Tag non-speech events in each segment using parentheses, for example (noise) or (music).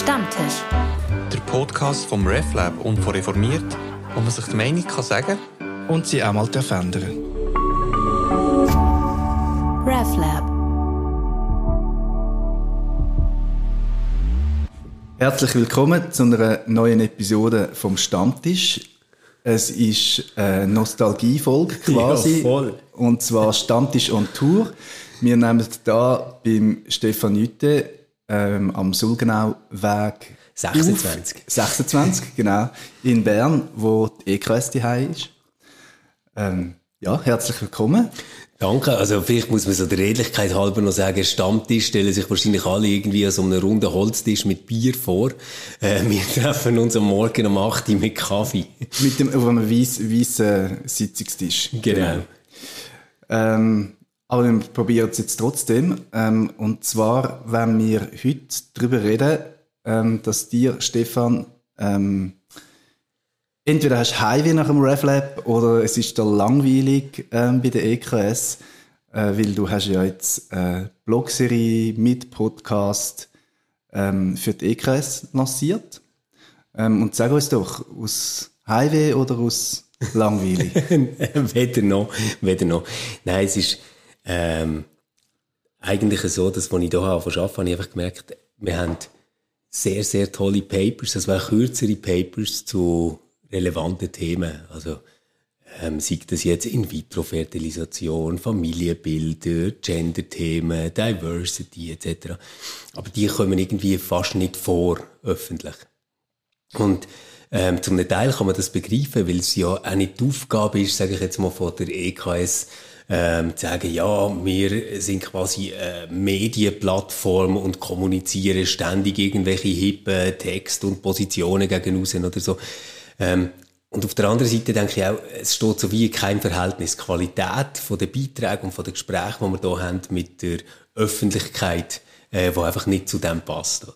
Stammtisch. Der Podcast vom RefLab und von Reformiert, wo man sich die Meinung kann sagen und sie auch mal verändern RefLab. Herzlich willkommen zu einer neuen Episode vom Stammtisch. Es ist eine Nostalgiefolge (laughs) quasi. Ja, voll. Und zwar Stammtisch on Tour. Wir nehmen da beim Stefan Jütte ähm, am Sulgenau-Weg 26. Auf. 26, genau. In Bern, wo die EKS daheim ist. Ähm, ja, herzlich willkommen. Danke. Also vielleicht muss man so der Redlichkeit halber noch sagen, Stammtisch stellen sich wahrscheinlich alle irgendwie an so einem runden Holztisch mit Bier vor. Äh, wir (laughs) treffen uns am Morgen um 8 Uhr mit Kaffee. Mit dem, auf einem weißen, weißen Sitzungstisch. Genau. genau. Ähm, aber wir probieren es jetzt trotzdem. Ähm, und zwar, wenn wir heute darüber reden, ähm, dass dir, Stefan, ähm, entweder hast du Heimweh nach dem RevLab oder es ist da langweilig ähm, bei der EKS, äh, weil du hast ja jetzt äh, Blogserie mit Podcast ähm, für die EKS lanciert. Ähm, und sag uns doch, aus Heimweh oder aus langweilig? (laughs) weder noch, weder noch. Nein, es ist ähm, eigentlich so, dass, als ich hier arbeite, habe ich einfach gemerkt, wir haben sehr, sehr tolle Papers, das waren kürzere Papers zu relevanten Themen. Also, ähm, sei das jetzt In-vitro-Fertilisation, Familienbilder, Gender-Themen, Diversity etc. Aber die kommen irgendwie fast nicht vor, öffentlich. Und ähm, zum Teil kann man das begreifen, weil es ja auch nicht die Aufgabe ist, sage ich jetzt mal, von der EKS, ähm, zu sagen, ja, wir sind quasi eine Medienplattform und kommunizieren ständig irgendwelche hippen Texte und Positionen gegen außen oder so. Ähm, und auf der anderen Seite denke ich auch, es steht so wie kein Verhältnis. Die Qualität von der Beiträge und von den Gesprächen, die wir hier haben mit der Öffentlichkeit, äh, wo einfach nicht zu dem passt. Oder?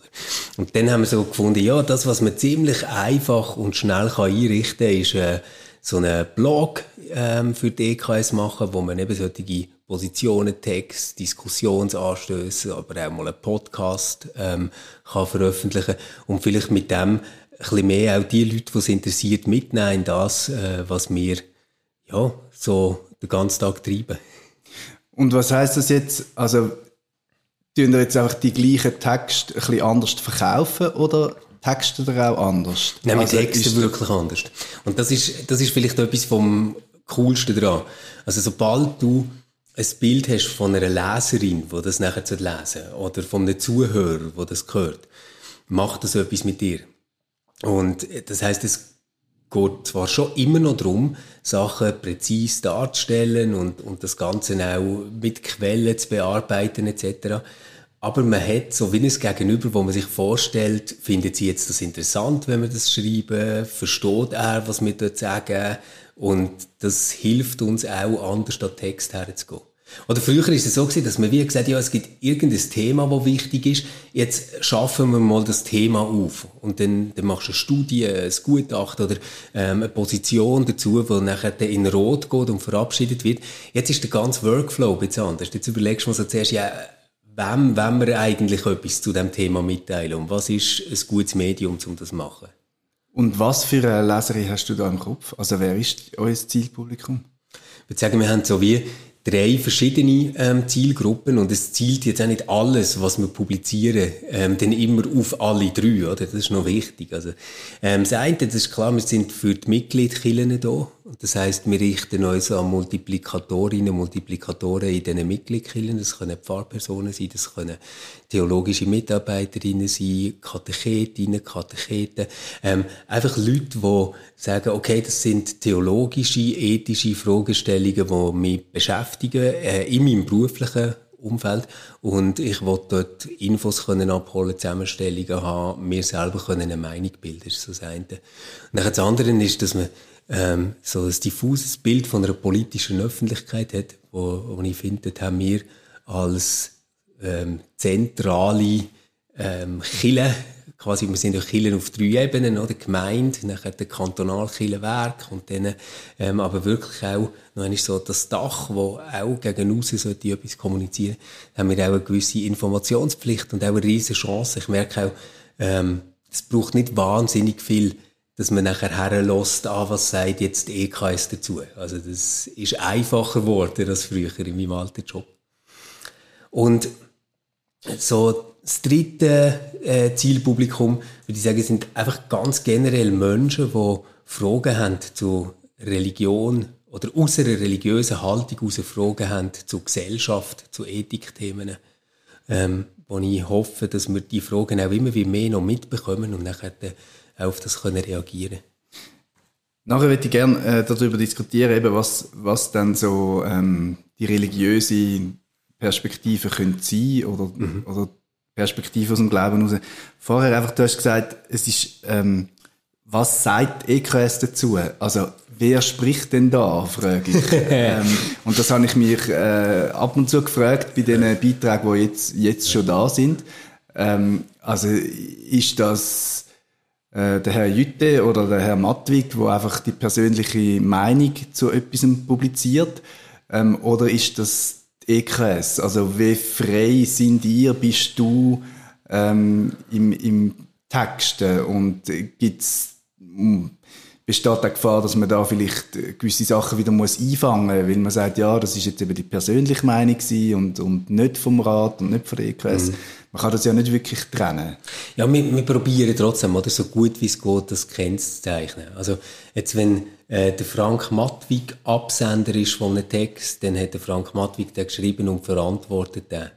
Und dann haben wir so gefunden, ja, das, was man ziemlich einfach und schnell kann einrichten kann, ist äh, so einen Blog ähm, für die EKS machen, wo man eben solche Positionen, Text, Diskussionsanstöße, aber auch mal einen Podcast ähm, kann veröffentlichen und vielleicht mit dem ein bisschen mehr auch die Leute, die es interessiert, mitnehmen in das, äh, was wir ja, so den ganzen Tag treiben. Und was heißt das jetzt? Also, tun wir jetzt einfach die gleichen Texte ein bisschen anders verkaufen oder textet ihr auch anders? Nein, also texten wirklich anders. Und das ist, das ist vielleicht etwas vom Coolsten daran. Also sobald du ein Bild hast von einer Leserin, die das nachher lesen oder von einem Zuhörer, der das hört, macht das etwas mit dir. Und das heißt, es geht zwar schon immer noch darum, Sachen präzise darzustellen und, und das Ganze auch mit Quellen zu bearbeiten etc. Aber man hat so wie ein Gegenüber, wo man sich vorstellt, findet sie jetzt das interessant, wenn wir das schreiben? Versteht er, was wir dort sagen? Und das hilft uns auch, anders an Text herzugehen. Oder früher ist es so gewesen, dass man wie gesagt, ja, es gibt irgendein Thema, das wichtig ist. Jetzt schaffen wir mal das Thema auf. Und dann, dann machst du eine Studie, ein Gutachten oder ähm, eine Position dazu, wo nachher in Rot geht und verabschiedet wird. Jetzt ist der ganze Workflow ein bisschen anders. Jetzt überlegst du mal so zuerst, ja, wem, wem wir eigentlich etwas zu dem Thema mitteilen und was ist ein gutes Medium, um das zu machen. Und was für eine Leserin hast du da im Kopf? Also wer ist euer Zielpublikum? Ich würde sagen, wir haben so wie drei verschiedene ähm, Zielgruppen und es zielt jetzt auch nicht alles, was wir publizieren, ähm, dann immer auf alle drei, oder? Das ist noch wichtig. Also, ähm, das eine, das ist klar, wir sind für die Mitgliedskillen da. Das heißt, wir richten uns an Multiplikatorinnen und Multiplikatoren in diesen Mitgliedskillen. Das können Pfarrpersonen sein, das können theologische Mitarbeiterinnen sein, Katechetinnen, Katecheten. Ähm, einfach Leute, die sagen, okay, das sind theologische, ethische Fragestellungen, die mich beschäftigen, äh, in meinem beruflichen Umfeld. Und ich wollte dort Infos können abholen, Zusammenstellungen haben, mir selber können eine Meinung bilden. Das ist das eine. Und dann das andere ist, dass man ähm, so ein diffuses Bild von einer politischen Öffentlichkeit hat, wo, wo ich finde, haben wir als ähm, zentrale ähm, Chile, quasi, wir sind ja Kirchen auf drei Ebenen, oder? Gemeinde, nachher der Kantonalkirchenwerk und dann ähm, aber wirklich auch noch einmal so das Dach, wo auch gegen aussen sollte etwas kommunizieren, haben wir auch eine gewisse Informationspflicht und auch eine riesige Chance. Ich merke auch, ähm, es braucht nicht wahnsinnig viel, dass man nachher herlässt, ah, was sagt jetzt die EKS dazu. Also das ist einfacher geworden als früher in meinem alten Job. Und so das dritte äh, Zielpublikum, würde ich sagen, sind einfach ganz generell Menschen, die Fragen haben zu Religion oder aus einer religiösen Haltung aus Fragen haben zu Gesellschaft, zu Ethikthemen, ähm, wo ich hoffe, dass wir die Fragen auch immer wie mehr noch mitbekommen und nachher auf das können reagieren Nachher würde ich gerne äh, darüber diskutieren, eben was, was dann so ähm, die religiöse Perspektive könnte sein oder, mhm. oder Perspektive aus dem Glauben heraus. Vorher einfach, du hast gesagt, es ist, ähm, was sagt EKS dazu? Also, wer spricht denn da, frage ich. (laughs) ähm, und das habe ich mich äh, ab und zu gefragt bei den Beiträgen, die jetzt, jetzt schon da sind. Ähm, also, ist das äh, der Herr Jütte oder der Herr Matwig, wo einfach die persönliche Meinung zu etwas publiziert? Ähm, oder ist das EKS? Also wie frei sind ihr, bist du ähm, im, im Texten und gibt's, hm, besteht die Gefahr, dass man da vielleicht gewisse Sachen wieder muss einfangen muss, weil man sagt, ja, das ist jetzt eben die persönliche Meinung und, und nicht vom Rat und nicht von der EKS. Mhm. Man kann das ja nicht wirklich trennen. Ja, wir, wir probieren trotzdem, oder, so gut wie es geht, das kennzeichnen. Also, jetzt, wenn äh, der Frank Mattwig Absender ist von einem Text, dann hat der Frank Mattwig den geschrieben und verantwortet den.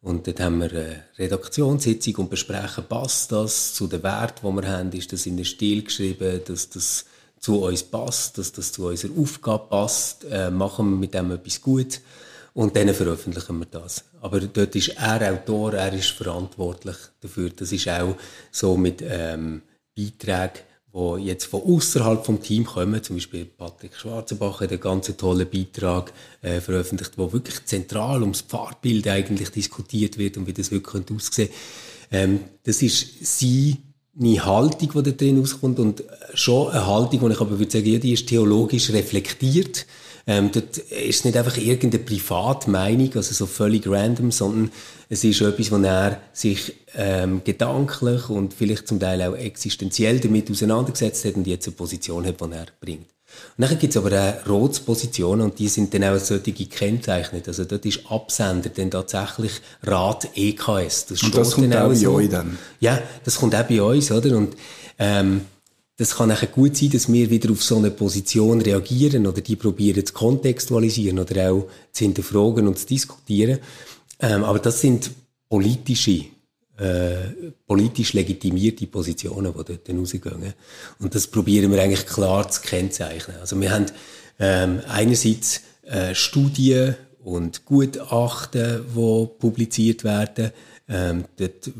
Und dort haben wir eine Redaktionssitzung und besprechen, passt das zu den Werten, die wir haben, ist das in den Stil geschrieben, dass das zu uns passt, dass das zu unserer Aufgabe passt, äh, machen wir mit dem etwas Gutes. Und dann veröffentlichen wir das. Aber dort ist er Autor, er ist verantwortlich dafür. Das ist auch so mit ähm, Beiträgen, die jetzt von außerhalb vom Team kommen. Zum Beispiel Patrick Schwarzenbach hat einen ganz tollen Beitrag äh, veröffentlicht, wo wirklich zentral ums Pfarrbild eigentlich diskutiert wird und wie das wirklich aussehen. Ähm, das ist seine Haltung, die da drin rauskommt und schon eine Haltung, die ich aber würde sagen, ja, die ist theologisch reflektiert ähm, dort ist es nicht einfach irgendeine Privatmeinung, also so völlig random, sondern es ist etwas, wo er sich ähm, gedanklich und vielleicht zum Teil auch existenziell damit auseinandergesetzt hat und jetzt eine Position hat, die er bringt. Und dann gibt es aber auch Rotspositionen und die sind dann auch solche gekennzeichnet. Also dort ist Absender dann tatsächlich Rat EKS. Das und das kommt auch, bei euch dann? Ja, das kommt auch bei uns, oder? Und ähm, das kann nachher gut sein, dass wir wieder auf so eine Position reagieren oder die probieren zu kontextualisieren oder auch zu hinterfragen und zu diskutieren. Ähm, aber das sind politische, äh, politisch legitimierte Positionen, die dort rausgehen. Und das probieren wir eigentlich klar zu kennzeichnen. Also wir haben ähm, einerseits äh, Studien und Gutachten, die publiziert werden. Ähm, dort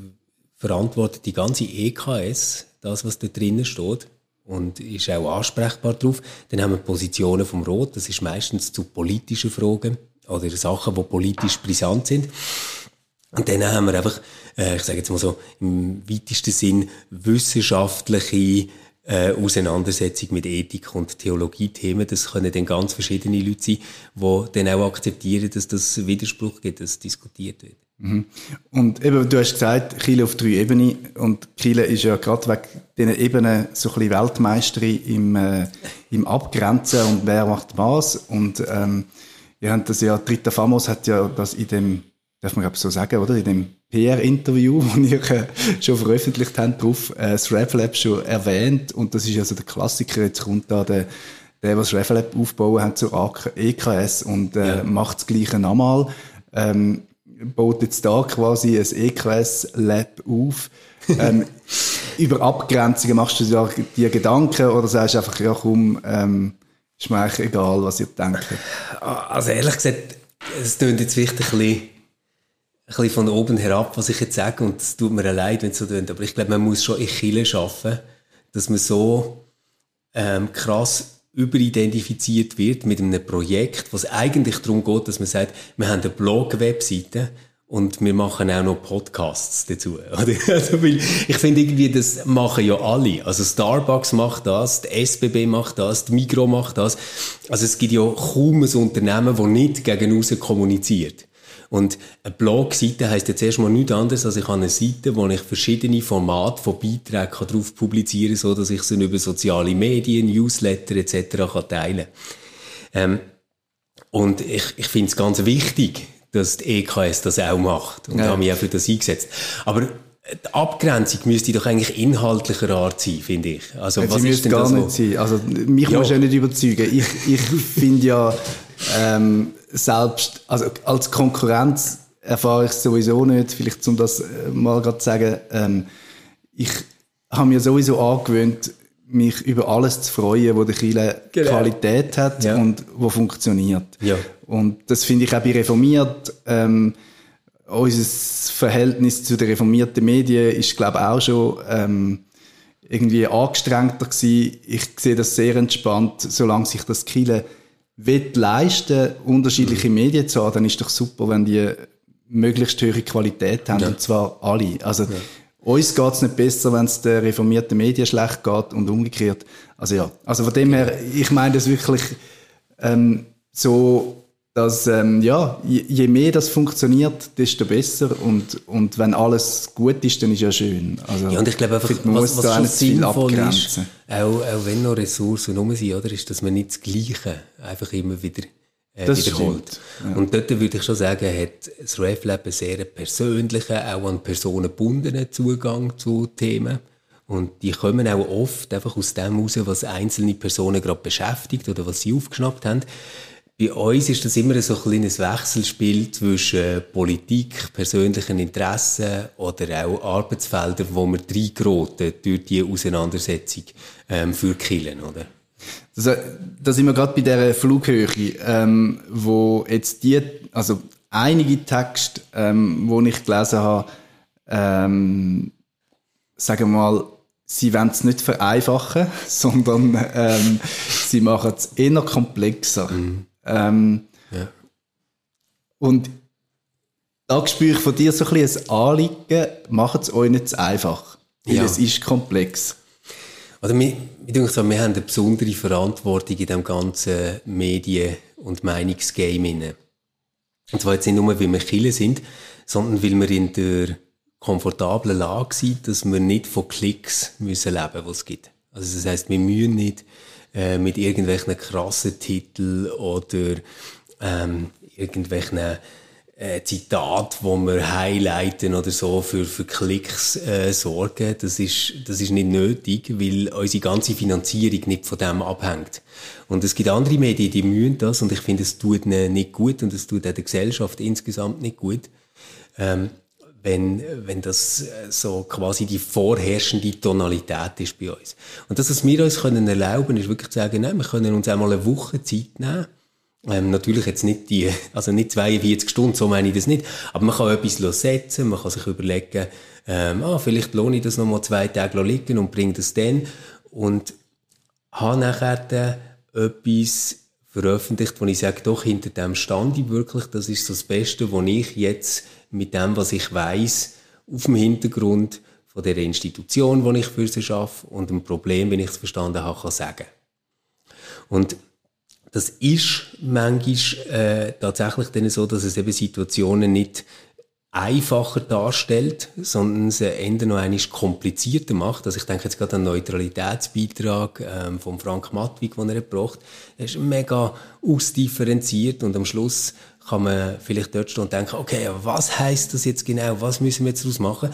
verantwortet die ganze EKS das, was da drinnen steht und ist auch ansprechbar drauf. Dann haben wir Positionen vom Rot, das ist meistens zu politischen Fragen oder Sachen, die politisch brisant sind. Und dann haben wir einfach, äh, ich sage jetzt mal so, im weitesten Sinn wissenschaftliche äh, Auseinandersetzung mit Ethik und Theologie-Themen. Das können dann ganz verschiedene Leute sein, die dann auch akzeptieren, dass das Widerspruch gibt, dass diskutiert wird. Mhm. Und eben, du hast gesagt, Chile auf drei Ebenen. Und Chile ist ja gerade wegen diesen Ebenen so ein bisschen Weltmeisterin im, äh, im Abgrenzen und wer macht was. Und ähm, ihr habt das ja, Dritter Famos hat ja das in dem, darf man glaube so sagen, oder? In dem PR-Interview, das (laughs) ihr äh, schon veröffentlicht habt, drauf, äh, das RevLab schon erwähnt. Und das ist also der Klassiker, jetzt kommt da der, der, was RevLab aufbauen hat zur EKS und äh, ja. macht das Gleiche nochmal. Ähm, baut jetzt da quasi ein EQS-Lab auf. ähm, (laughs) über Abgrenzungen machst du dir Gedanken oder sagst du einfach, ja komm, ähm, ist mir eigentlich egal, was ihr denkt? Also ehrlich gesagt, es klingt jetzt wichtig ein bisschen, ein bisschen von oben herab, was ich jetzt sage und es tut mir leid, wenn es so klingt, aber ich glaube, man muss schon in Chile schaffen, dass man so ähm, krass überidentifiziert wird mit einem Projekt, was eigentlich darum geht, dass man sagt, wir haben eine Blog-Webseite und wir machen auch noch Podcasts dazu. (laughs) Also, ich finde irgendwie, das machen ja alle. Also Starbucks macht das, die SBB macht das, die Migro macht das. Also es gibt ja kaum ein Unternehmen, das nicht gegen außen kommuniziert. Und eine Blogseite heisst jetzt erstmal nichts anderes, als ich habe eine Seite, wo ich verschiedene Formate von Beiträgen drauf publizieren kann, so dass ich sie über soziale Medien, Newsletter etc. kann teilen ähm, Und ich, ich finde es ganz wichtig, dass die EKS das auch macht. Und ja. habe mich auch für das eingesetzt. Aber die Abgrenzung müsste doch eigentlich inhaltlicher Art sein, finde ich. Also, ja, was sie ist denn gar nicht sein. Also, mich ja. muss ja nicht überzeugen. Ich, ich finde ja, ähm, selbst, also als Konkurrenz erfahre ich es sowieso nicht. Vielleicht, um das äh, mal gerade zu sagen, ähm, ich habe mir sowieso angewöhnt, mich über alles zu freuen, wo der Chile genau. Qualität hat ja. und wo funktioniert. Ja. Und das finde ich auch bei Reformiert. Ähm, unser Verhältnis zu den reformierten Medien ist, glaube ich, auch schon ähm, irgendwie angestrengter gewesen. Ich sehe das sehr entspannt, solange sich das will leisten, unterschiedliche Medien zu haben, dann ist doch super, wenn die möglichst hohe Qualität haben, ja. und zwar alle. Also, ja. uns geht's nicht besser, wenn es den reformierten Medien schlecht geht und umgekehrt. Also ja, also von dem her, ich meine das wirklich ähm, so dass ähm, ja, je, mehr das funktioniert, desto besser und, und wenn alles gut ist, dann ist ja schön. Also, ja, und ich glaube einfach, was, was da schon sinnvoll ist, auch, auch wenn noch Ressourcen rum sind, oder, ist, dass man nicht das Gleiche einfach immer wieder äh, das wiederholt. Ja. Und dort würde ich schon sagen, hat das RefLab einen sehr persönlichen, auch an Personen gebundenen Zugang zu Themen. Und die kommen auch oft einfach aus dem heraus, was einzelne Personen gerade beschäftigt oder was sie aufgeschnappt haben. Bei uns ist das immer so ein kleines Wechselspiel zwischen Politik, persönlichen Interessen oder auch Arbeitsfeldern, wo wir reingeraten durch die Auseinandersetzung ähm, für Killen, oder? Das, äh, da sind wir gerade bei dieser Flughöhe, ähm, wo jetzt die, also einige Texte, ähm, wo ich gelesen habe, ähm, sagen wir mal, sie wollen es nicht vereinfachen, (laughs) sondern ähm, sie machen es eher komplexer. Mhm. Ähm, ja. Und da spüre ich von dir so ein bisschen ein Anliegen, macht es euch nicht zu einfach. Weil ja. es ist komplex. Also mir, ich denke so, wir haben eine besondere Verantwortung in diesem ganzen Medien- und Meinungsgame. Und zwar jetzt nicht nur, weil wir Kille sind, sondern weil wir in der komfortablen Lage sind, dass wir nicht von Klicks müssen leben, was es gibt. Also das heißt, wir müssen nicht äh, mit irgendwelchen krassen Titeln oder ähm, irgendwelchen äh, Zitat, wo wir highlighten oder so für, für Klicks äh, sorgen. Das ist, das ist nicht nötig, weil unsere ganze Finanzierung nicht von dem abhängt. Und es gibt andere Medien, die mühen das und ich finde, es tut ihnen nicht gut und es tut auch der Gesellschaft insgesamt nicht gut. Ähm, wenn, wenn das äh, so quasi die vorherrschende Tonalität ist bei uns. Und das, was wir uns können erlauben, ist wirklich zu sagen, nein, wir können uns einmal eine Woche Zeit nehmen. Ähm, natürlich jetzt nicht die, (laughs) also nicht 42 Stunden, so meine ich das nicht. Aber man kann etwas setzen, man kann sich überlegen, ähm, ah, vielleicht lohne ich das noch mal zwei Tage liegen und bringe das dann. Und habe nachher etwas veröffentlicht, wo ich sage, doch, hinter dem stand ich wirklich, das ist so das Beste, was ich jetzt mit dem, was ich weiß, auf dem Hintergrund von der Institution, die ich für sie schaffe und dem Problem, wenn ich es verstanden habe, kann sagen. Und das ist manchmal äh, tatsächlich dann so, dass es eben Situationen nicht einfacher darstellt, sondern es eher noch einmal komplizierter macht. Also ich denke jetzt gerade an den Neutralitätsbeitrag ähm, von Frank Matwig, den er gebracht hat. Er ist mega ausdifferenziert und am Schluss kann man vielleicht dort stehen und denken, okay, was heißt das jetzt genau? Was müssen wir jetzt daraus machen?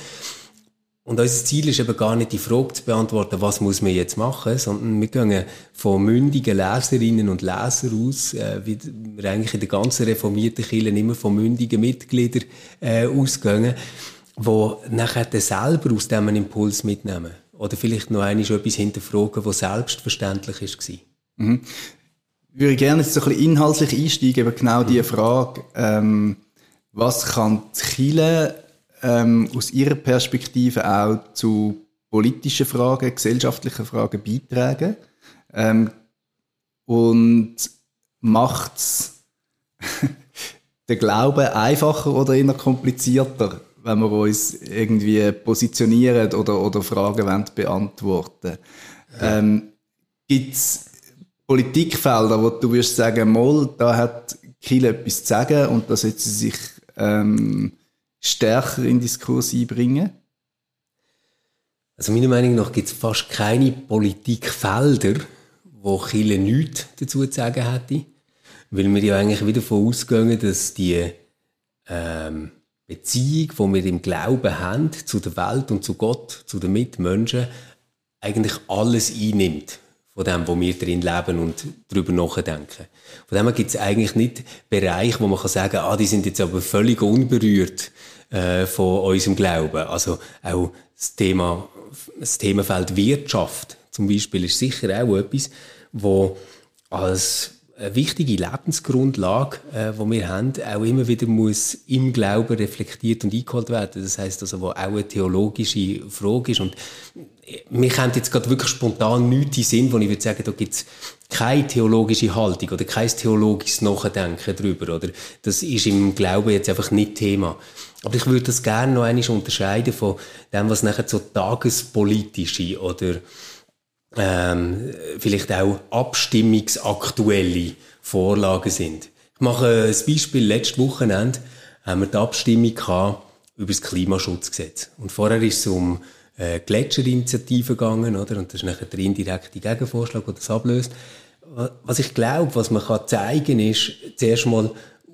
Und unser Ziel ist eben gar nicht die Frage zu beantworten, was muss man jetzt machen, sondern wir gehen von mündigen Leserinnen und Lesern aus, äh, wie wir eigentlich in der ganzen reformierten Kirche immer von mündigen Mitgliedern äh, ausgehen, die nachher selber aus diesem Impuls mitnehmen. Oder vielleicht noch einmal etwas hinterfragen, was selbstverständlich war. Mhm würde gerne jetzt so ein bisschen inhaltlich einsteigen, aber genau diese Frage, ähm, was kann die Kirche ähm, aus Ihrer Perspektive auch zu politischen Fragen, gesellschaftlichen Fragen beitragen? Ähm, und macht es (laughs) den Glauben einfacher oder eher komplizierter, wenn wir uns irgendwie positionieren oder, oder Fragen wollen beantworten ja. ähm, Gibt es Politikfelder, wo du wirst sagen, mal, da hat Kiel etwas zu sagen und da setzt sie sich ähm, stärker in Diskurs einbringen? Also meiner Meinung nach gibt es fast keine Politikfelder, wo Chile nichts dazu zu sagen hätte. Weil wir ja eigentlich wieder davon ausgehen, dass die ähm, Beziehung, die wir im Glauben haben, zu der Welt und zu Gott, zu den Mitmenschen, eigentlich alles einnimmt von dem, wo wir drin leben und darüber nachdenken. Von dem her gibt es eigentlich nicht Bereiche, wo man kann sagen, ah, die sind jetzt aber völlig unberührt äh, von unserem Glauben. Also auch das Thema, das Themenfeld Wirtschaft zum Beispiel ist sicher auch etwas, wo als eine wichtige Lebensgrundlage, äh, die wir haben, auch immer wieder muss im Glauben reflektiert und eingeholt werden. Das heißt also, wo auch eine theologische Frage ist. Und mir kommt jetzt gerade wirklich spontan nichts in Sinn, wo ich würde sagen, da gibt es keine theologische Haltung oder kein theologisches Nachdenken drüber. Oder das ist im Glauben jetzt einfach nicht Thema. Aber ich würde das gerne noch einmal unterscheiden von dem, was nachher so tagespolitische oder ähm, vielleicht auch abstimmungsaktuelle Vorlagen sind. Ich mache ein Beispiel. Letztes Wochenende haben wir die Abstimmung über das Klimaschutzgesetz. Und vorher ist es um äh, Gletscherinitiative gegangen, oder? Und das ist nachher der indirekte Gegenvorschlag, der das ablöst. Was ich glaube, was man kann zeigen ist, zuerst mal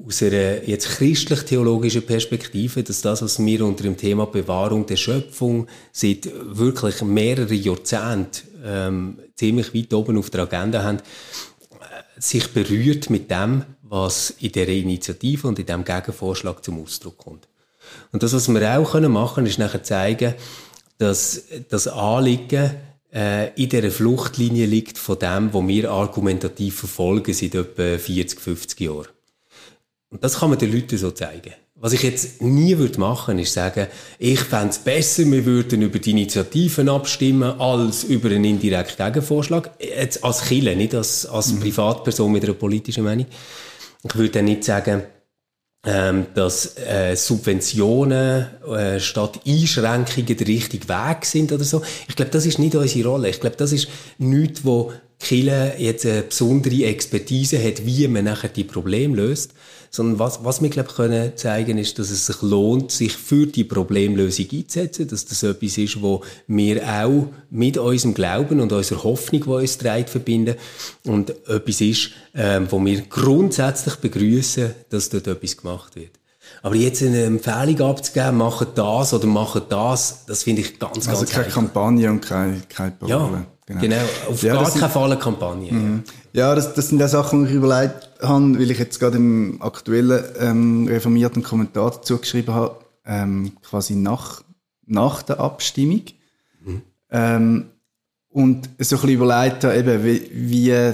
aus einer jetzt christlich-theologischen Perspektive, dass das, was wir unter dem Thema Bewahrung der Schöpfung seit wirklich mehreren Jahrzehnten ähm, ziemlich weit oben auf der Agenda haben, äh, sich berührt mit dem, was in der Initiative und in dem Gegenvorschlag zum Ausdruck kommt. Und das, was wir auch machen können, ist nachher zeigen, dass das Anliegen äh, in dieser Fluchtlinie liegt von dem, was wir argumentativ verfolgen seit etwa 40, 50 Jahren. Und das kann man den Leuten so zeigen. Was ich jetzt nie würde machen, ist sagen, ich fände es besser, wir würden über die Initiativen abstimmen, als über einen indirekten Gegenvorschlag. Jetzt als Kille, nicht als, als mhm. Privatperson mit einer politischen Meinung. Ich würde dann nicht sagen, ähm, dass äh, Subventionen äh, statt Einschränkungen der richtige Weg sind oder so. Ich glaube, das ist nicht unsere Rolle. Ich glaube, das ist nichts, wo Kille jetzt eine besondere Expertise hat, wie man nachher die Probleme löst, sondern was, was wir, glaube ich, können zeigen, ist, dass es sich lohnt, sich für die Problemlösung einzusetzen, dass das etwas ist, wo wir auch mit unserem Glauben und unserer Hoffnung, die uns trägt, verbinden und etwas ist, ähm, wo wir grundsätzlich begrüßen, dass dort etwas gemacht wird. Aber jetzt eine Empfehlung abzugeben, machen das oder machen das, das finde ich ganz, also ganz Also keine heikel. Kampagne und keine, keine Parole. Ja. Genau. genau, auf ja, gar keinen Fall eine Kampagne. Mhm. Ja, das, das sind auch Sachen, die ich überlegt habe, weil ich jetzt gerade im aktuellen ähm, reformierten Kommentar dazu geschrieben habe, ähm, quasi nach, nach der Abstimmung. Mhm. Ähm, und so ein bisschen überlegt habe, eben, wie, wie,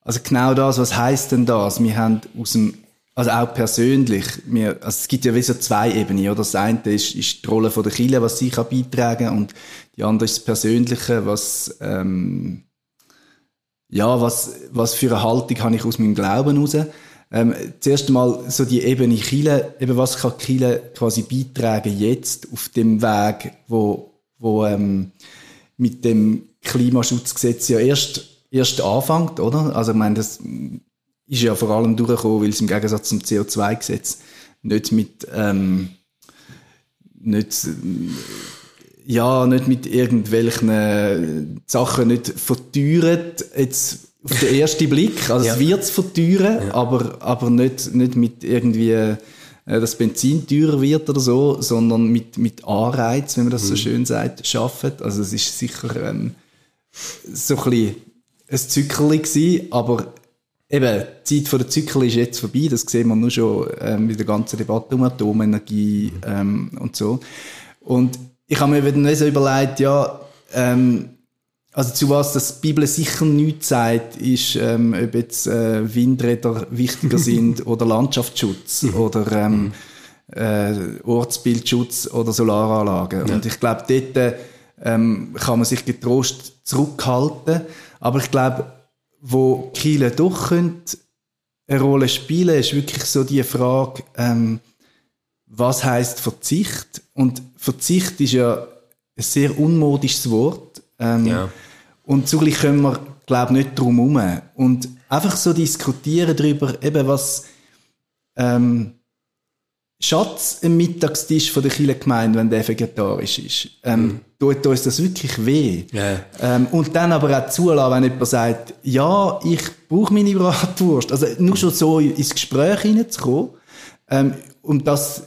also genau das, was heißt denn das? Wir haben aus dem also auch persönlich, wir, also es gibt ja wie so zwei Ebenen, oder? Das eine ist, ist die Rolle von der Kirche, was sie kann beitragen und die andere ist das Persönliche, was, ähm, ja, was, was für eine Haltung habe ich aus meinem Glauben heraus. Ähm, zuerst einmal so die Ebene Chile, eben was kann Chile quasi beitragen jetzt auf dem Weg, wo, wo ähm, mit dem Klimaschutzgesetz ja erst, erst anfängt, oder? Also ich meine, das ist ja vor allem durchgekommen, weil es im Gegensatz zum CO2-Gesetz nicht mit ähm, nicht ja nicht mit irgendwelchen Sachen nicht verteuert jetzt auf den ersten (laughs) Blick also ja. es wird verteuern ja. aber aber nicht nicht mit irgendwie äh, dass Benzin teurer wird oder so sondern mit mit Anreiz wenn man das mhm. so schön sagt schaffen also es ist sicher ähm, so ein bisschen ein Zückerli gewesen, aber Eben, die Zeit der Zyklen ist jetzt vorbei, das sehen wir nur schon ähm, mit der ganzen Debatte um Atomenergie ähm, und so. Und ich habe mir dann so überlegt, ja, ähm, also zu was das die Bibel sicher nichts sagt, ist, ähm, ob jetzt äh, Windräder wichtiger sind (laughs) oder Landschaftsschutz mhm. oder ähm, äh, Ortsbildschutz oder Solaranlagen. Ja. Und ich glaube, dort ähm, kann man sich getrost zurückhalten. Aber ich glaube, wo Kiel doch könnte eine Rolle spielen, ist wirklich so die Frage, ähm, was heißt Verzicht? Und Verzicht ist ja ein sehr unmodisches Wort. Ähm, ja. Und zugleich können wir, glaube ich, nicht drum herum. Und einfach so diskutieren darüber, eben was, ähm, Schatz ein Mittagstisch von der Kirchengemeinde, wenn der vegetarisch ist. Ähm, mhm. Tut uns das wirklich weh. Ja. Ähm, und dann aber auch zulassen, wenn jemand sagt, ja, ich brauche meine Bratwurst. Also nur schon so ins Gespräch hineinzukommen, ähm, und das,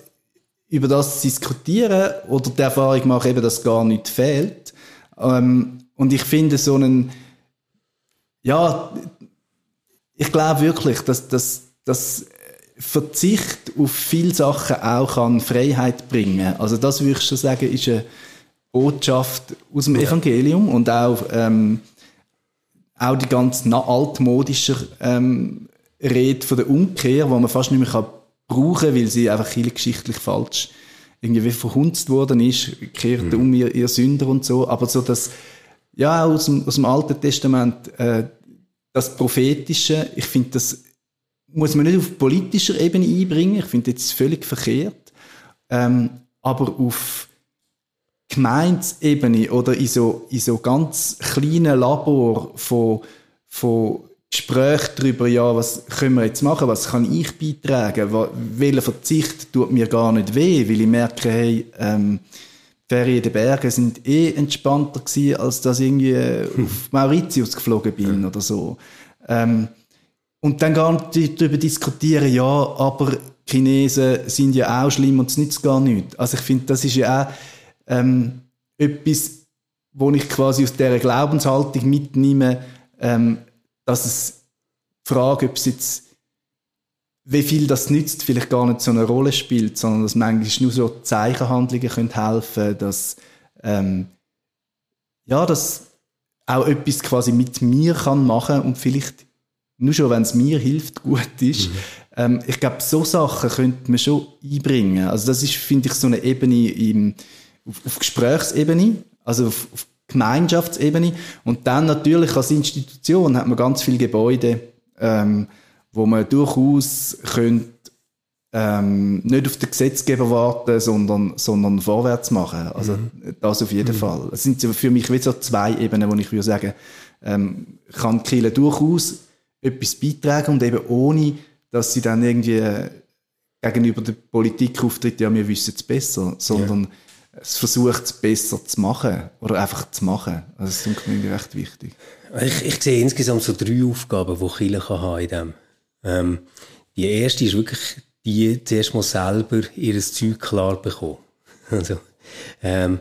über das zu diskutieren oder die Erfahrung machen, eben, dass gar nicht fehlt. Ähm, und ich finde so einen, ja, ich glaube wirklich, dass, dass, dass Verzicht auf viele Sachen auch kann Freiheit bringen. Also das würde ich schon sagen, ist eine Botschaft aus dem ja. Evangelium und auch ähm, auch die ganz altmodische ähm, Rede von der Umkehr, wo man fast nicht mehr kann brauchen, weil sie einfach geschichtlich falsch irgendwie verhunzt worden ist, kehrt mhm. um ihr, ihr Sünder und so. Aber so das, ja, aus dem, aus dem Alten Testament, äh, das Prophetische, ich finde, das muss man nicht auf politischer Ebene einbringen. Ich finde jetzt völlig verkehrt. Ähm, aber auf Gemeindesebene oder in so, in so ganz kleinen Labor von, von Gespräch darüber, ja, was können wir jetzt machen, was kann ich beitragen, welcher Verzicht tut mir gar nicht weh, weil ich merke, hey, ähm, Ferien in den Bergen sind eh entspannter gewesen, als dass ich irgendwie hm. auf Mauritius geflogen bin ja. oder so. Ähm, und dann gar nicht darüber diskutieren, ja, aber Chinesen sind ja auch schlimm und es nützt gar nichts. Also ich finde, das ist ja auch ähm, etwas, wo ich quasi aus dieser Glaubenshaltung mitnehme, ähm, dass es die Frage, ob es jetzt wie viel das nützt, vielleicht gar nicht so eine Rolle spielt, sondern dass manchmal nur so Zeichenhandlungen können helfen dass ähm, ja, dass auch etwas quasi mit mir kann machen und vielleicht nur schon, wenn es mir hilft, gut ist. Mhm. Ähm, ich glaube, so Sachen könnte man schon einbringen. Also das ist, finde ich, so eine Ebene im, auf, auf Gesprächsebene, also auf, auf Gemeinschaftsebene. Und dann natürlich als Institution hat man ganz viele Gebäude, ähm, wo man durchaus könnte, ähm, nicht auf den Gesetzgeber warten, sondern, sondern vorwärts machen. Also mhm. das auf jeden mhm. Fall. Es sind für mich wie so zwei Ebenen, wo ich würde sagen, ähm, kann Kirche durchaus etwas beitragen und eben ohne, dass sie dann irgendwie gegenüber der Politik auftritt, ja, wir wissen es besser, sondern ja es versucht, es besser zu machen. Oder einfach zu machen. Also, das ist mir recht wichtig. Ich, ich sehe insgesamt so drei Aufgaben, die Kirche kann haben in dem. Ähm, die erste ist wirklich die, zuerst mal selber ihr Zeug klar bekommen. (laughs) Also, ähm,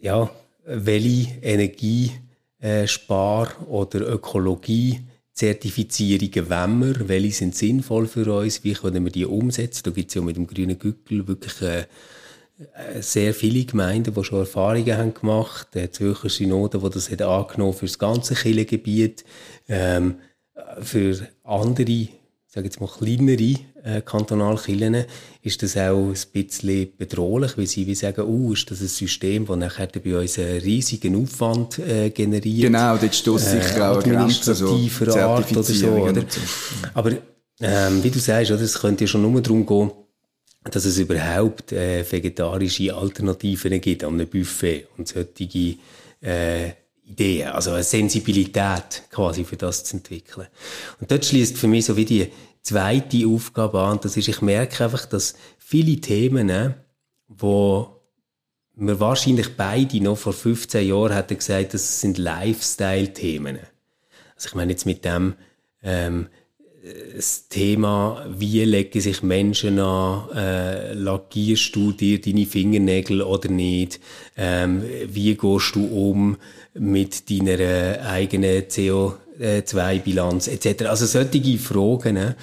ja, welche Energie, äh, oder Ökologie Zertifizierungen wollen wir, welche sind sinnvoll für uns, wie können wir die umsetzen. Da gibt es ja mit dem grünen Gückel wirklich äh, sehr viele Gemeinden, die schon Erfahrungen haben gemacht, der Zürcher Synode, die das hat angenommen für das ganze Kirchengebiet, ähm, für andere, sage jetzt mal kleinere äh, Kantonalkirchen, ist das auch ein bisschen bedrohlich, weil sie wie sagen, oh, ist das ein System, das nachher bei uns einen riesigen Aufwand äh, generiert. Genau, dort stoßt sich äh, auch Grenzen, so Art oder so. Oder? Aber ähm, wie du sagst, oder, es könnte ja schon nur darum gehen, dass es überhaupt äh, vegetarische Alternativen gibt an einem Buffet und solche äh, Ideen, also eine Sensibilität quasi für das zu entwickeln. Und dort schließt für mich so wie die zweite Aufgabe an, das ist, ich merke einfach, dass viele Themen, äh, wo wir wahrscheinlich beide noch vor 15 Jahren hätten gesagt, das sind Lifestyle-Themen. Also ich meine jetzt mit dem, ähm, das Thema, wie legen sich Menschen an, äh, lackierst du dir deine Fingernägel oder nicht, ähm, wie gehst du um mit deiner eigenen CO2-Bilanz etc. Also solche Fragen äh,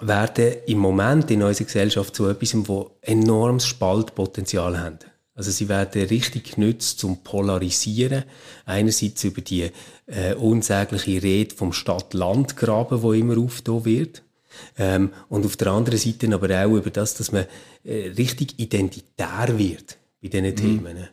werden im Moment in unserer Gesellschaft zu etwas, wo enormes Spaltpotenzial haben. Also sie werden richtig genützt zum Polarisieren. Einerseits über die äh, unsägliche Rede vom Stadt-Land-Graben, wo immer aufgetan wird. Ähm, und auf der anderen Seite aber auch über das, dass man äh, richtig identitär wird bei diesen mhm. Themen.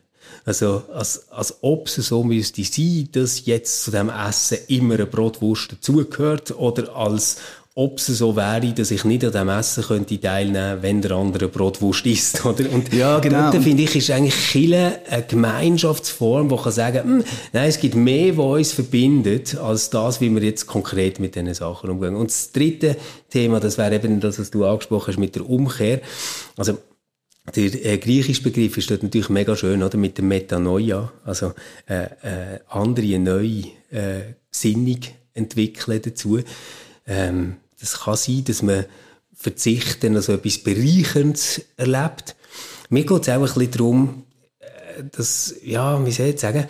Also, als, als ob es so müsste sein, dass jetzt zu dem Essen immer eine Brotwurst dazugehört, oder als ob es so wäre, dass ich nicht an dem Essen könnte teilnehmen, wenn der andere Brotwurst isst, (laughs) oder? Und ja, genau. dort, finde ich, ist eigentlich Chile eine Gemeinschaftsform, die kann sagen, hm, nein, es gibt mehr, was uns verbindet, als das, wie wir jetzt konkret mit diesen Sachen umgehen. Und das dritte Thema, das wäre eben das, was du angesprochen hast, mit der Umkehr. Also, der äh, griechische Begriff ist dort natürlich mega schön, oder? Mit der Metanoia. Also, äh, äh, andere, neue, äh, Sinnung entwickeln dazu. Ähm, das kann sein, dass man Verzichten, also etwas Bereicherndes erlebt. Mir geht es auch ein bisschen darum, äh, dass, ja, wie soll ich sagen,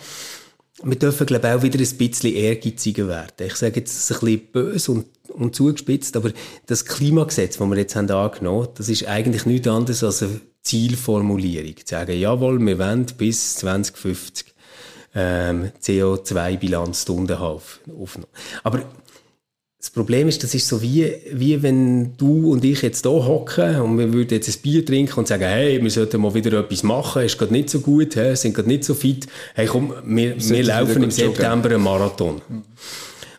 wir dürfen, glaube ich, auch wieder ein bisschen ehrgeiziger werden. Ich sage jetzt ein bisschen böse und, und zugespitzt, aber das Klimagesetz, das wir jetzt haben angenommen, das ist eigentlich nichts anderes als eine Zielformulierung. Zu sagen, jawohl, wir wollen bis 2050 ähm, CO2-Bilanz haben. Aber das Problem ist, das ist so wie, wie wenn du und ich jetzt hier hocken und wir würden jetzt ein Bier trinken und sagen, hey, wir sollten mal wieder etwas machen, ist gerade nicht so gut, hey, sind gerade nicht so fit, hey komm, wir, wir laufen im September einen Marathon. Mhm.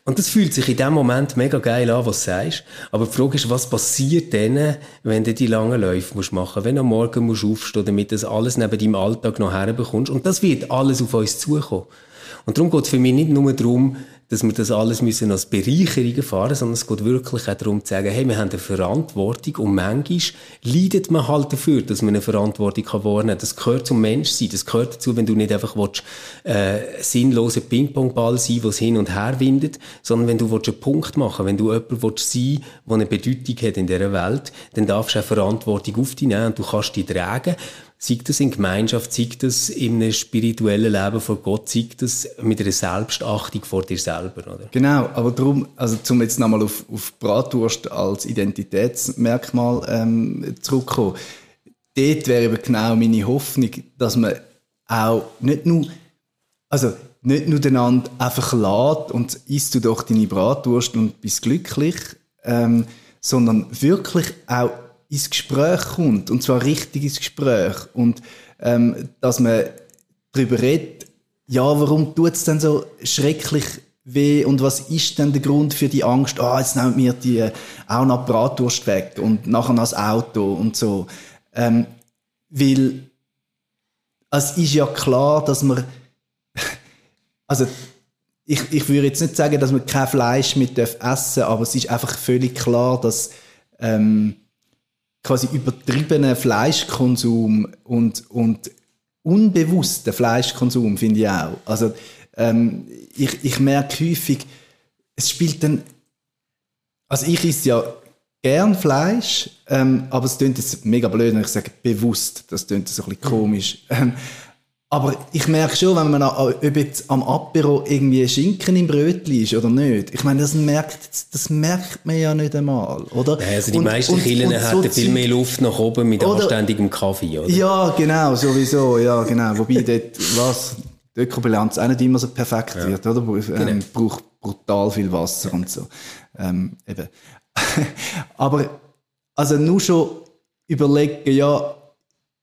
Und das fühlt sich in dem Moment mega geil an, was du sagst. Aber die Frage ist, was passiert dann, wenn du die langen Läufe musst machen wenn du am Morgen musst aufstehen damit du das alles neben deinem Alltag noch herbekommst. Und das wird alles auf uns zukommen. Und darum geht es für mich nicht nur darum, dass wir das alles müssen als Bereicherung erfahren, sondern es geht wirklich auch darum zu sagen, hey, wir haben eine Verantwortung und manchmal leidet man halt dafür, dass man eine Verantwortung kann wahrnehmen Das gehört zum Menschsein, das gehört dazu, wenn du nicht einfach willst, äh, sinnloser Ping-Pong-Ball sein, was hin und her windet, sondern wenn du willst, einen Punkt machen wenn du jemand willst sein der eine Bedeutung hat in dieser Welt, dann darfst du auch Verantwortung auf dich nehmen und du kannst die tragen Sei das in Gemeinschaft, sei das in einem spirituellen Leben vor Gott, sei das mit einer Selbstachtung vor dir selber, oder? Genau, aber darum, also zum jetzt nochmal auf, auf Bratwurst als Identitätsmerkmal ähm, zurückkommen, dort wäre eben genau meine Hoffnung, dass man auch nicht nur, also nicht nur den anderen einfach lädt und isst du doch deine Bratwurst und bist glücklich, ähm, sondern wirklich auch ins Gespräch kommt, und zwar richtig ins Gespräch. Und ähm, dass man darüber redet, ja, warum tut es denn so schrecklich weh und was ist denn der Grund für die Angst, ah, jetzt nehmen wir die äh, auch noch Bratwurst weg und nachher das Auto und so. Ähm, weil es ist ja klar, dass man (laughs) also ich, ich würde jetzt nicht sagen, dass man kein Fleisch mit essen darf, aber es ist einfach völlig klar, dass ähm, quasi übertriebenen Fleischkonsum und, und unbewussten Fleischkonsum, finde ich auch. Also, ähm, ich, ich merke häufig, es spielt dann, also ich esse ja gern Fleisch, ähm, aber es klingt jetzt mega blöd, wenn ich sage bewusst, das klingt so ein bisschen komisch. Ähm, aber ich merke schon, wenn man ob jetzt am Apero irgendwie Schinken im Brötchen ist oder nicht. Ich meine, das merkt, das merkt man ja nicht einmal, oder? Ja, also die und, meisten Killen hätten so viel mehr Luft nach oben mit oder, anständigem Kaffee, oder? Ja, genau, sowieso, ja, genau. Wobei dort, was, die Ökobilanz auch nicht immer so perfekt ja. wird, oder? Ähm, genau. Braucht brutal viel Wasser und so. Ähm, eben. (laughs) Aber, also nur schon überlegen, ja,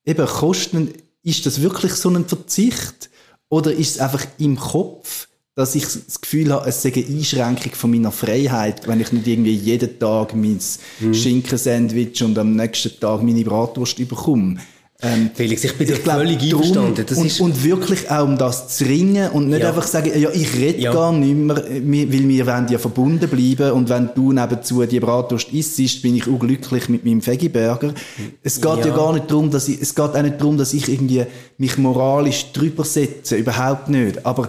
eben Kosten ist das wirklich so ein Verzicht? Oder ist es einfach im Kopf, dass ich das Gefühl habe, es sei eine Einschränkung von meiner Freiheit, wenn ich nicht irgendwie jeden Tag mein mhm. Schinkensandwich und am nächsten Tag meine Bratwurst bekomme? Ähm, Felix, ich bin ich glaub, völlig einverstanden. Das und, ist und wirklich auch um das zu ringen und nicht ja. einfach sagen, ja, ich rede ja. gar nicht mehr, weil wir wollen ja verbunden bleiben und wenn du nebenzu die Bratwurst isst, bin ich unglücklich mit meinem Veggie-Burger. Es geht ja. ja. gar nicht darum, dass ich, es geht auch nicht darum, dass ich irgendwie mich moralisch drüber setze, überhaupt nicht. Aber,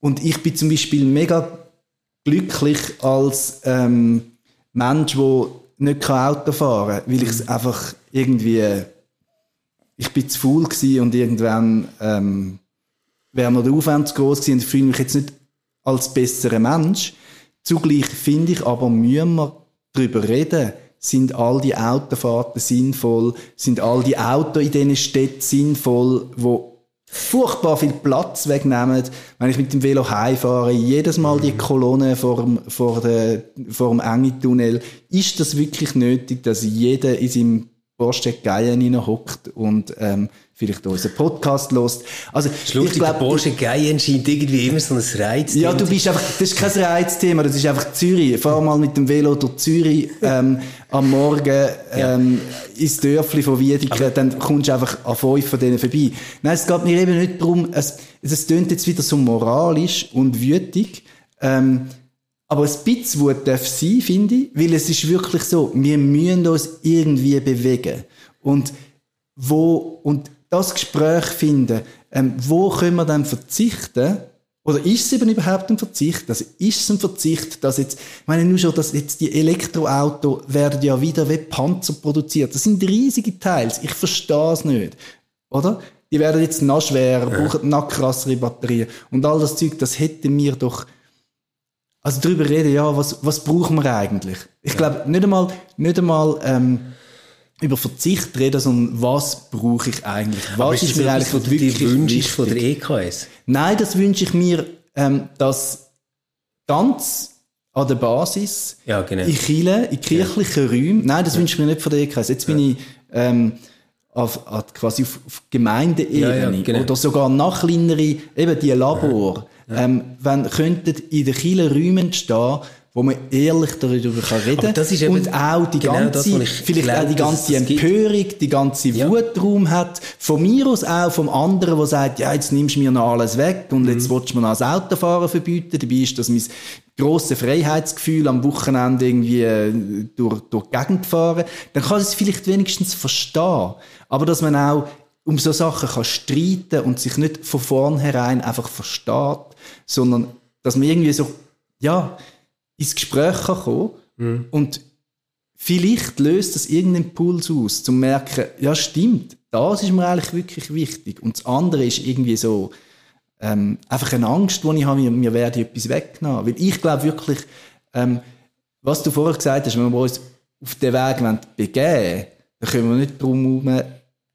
und ich bin zum Beispiel mega glücklich als ähm, Mensch, der nicht Auto fahren kann, weil ich es mhm. einfach irgendwie ich bin zu faul gewesen und irgendwann ähm, wäre mir der Aufwand zu groß gewesen und fühle mich jetzt nicht als besserer Mensch. Zugleich finde ich aber, müssen wir darüber reden, sind all die Autofahrten sinnvoll, sind all die Autos in diesen Städten sinnvoll, wo furchtbar viel Platz wegnehmen. Wenn ich mit dem Velo heimfahre, jedes Mal die Kolonne vor dem, vor, der, vor dem engen Tunnel, ist das wirklich nötig, dass jeder in seinem Porsche Cayenne hockt und ähm, vielleicht unseren Podcast lost. Also, Schluss, ich glaub, der Porsche Cayenne scheint irgendwie immer so ein Reizthema. Ja, du bist einfach, das ist kein Reizthema, das ist einfach Zürich. Fahr mal mit dem Velo durch Zürich ähm, am Morgen (laughs) ähm, ja. ins Dörfli von Wiedeke, dann kommst du einfach an fünf von denen vorbei. Nein, es geht mir eben nicht darum, es, es tönt jetzt wieder so moralisch und wütig, ähm, aber ein bisschen Wut darf sein, finde ich, weil es ist wirklich so, wir müssen uns irgendwie bewegen. Und wo, und das Gespräch finden, ähm, wo können wir dann verzichten? Oder ist es eben überhaupt ein Verzicht? Also ist es ein Verzicht, dass jetzt, ich meine nur schon, dass jetzt die Elektroautos werden ja wieder wie Panzer produziert. Das sind riesige Teils. Ich verstehe es nicht. Oder? Die werden jetzt noch schwerer, ja. brauchen noch krassere Batterien. Und all das Zeug, das hätten wir doch, also darüber reden, ja, was, was brauchen wir eigentlich? Ich ja. glaube, nicht einmal, nicht einmal, ähm, über Verzicht reden, sondern was brauche ich eigentlich? Was ist, ist mir eigentlich was du dir wünschst von der EKS? Nein, das wünsche ich mir, ähm, dass ganz an der Basis, ja, genau. in Chile, in kirchlichen ja. Räumen, nein, das ja. wünsche ich mir nicht von der EKS. Jetzt bin ich ähm, auf, auf, quasi auf, auf Gemeindeebene genau. oder sogar noch kleinere, eben die Labor, ähm, wenn könnten in den Chile Räumen stehen, wo man ehrlich darüber kann reden kann. Und auch die genau ganze, das, vielleicht glaube, auch die ganze Empörung, die ganze ja. Wutraum hat. Von mir aus auch vom anderen, der sagt, ja, jetzt nimmst du mir noch alles weg und mhm. jetzt willst du mir noch das Autofahren verbieten. Dabei ist das mein grosses Freiheitsgefühl am Wochenende irgendwie äh, durch, durch die Gegend fahren. Dann kann es vielleicht wenigstens verstehen. Aber dass man auch um so Sachen kann streiten und sich nicht von vornherein einfach versteht, sondern dass man irgendwie so, ja, ins Gespräch kann kommen mhm. und vielleicht löst das irgendeinen Impuls aus, zum merken, ja stimmt, das ist mir eigentlich wirklich wichtig und das andere ist irgendwie so ähm, einfach eine Angst, die ich habe, mir, mir werde etwas weggenommen. Weil ich glaube wirklich, ähm, was du vorher gesagt hast, wenn wir uns auf den Weg begeben dann können wir nicht darum herum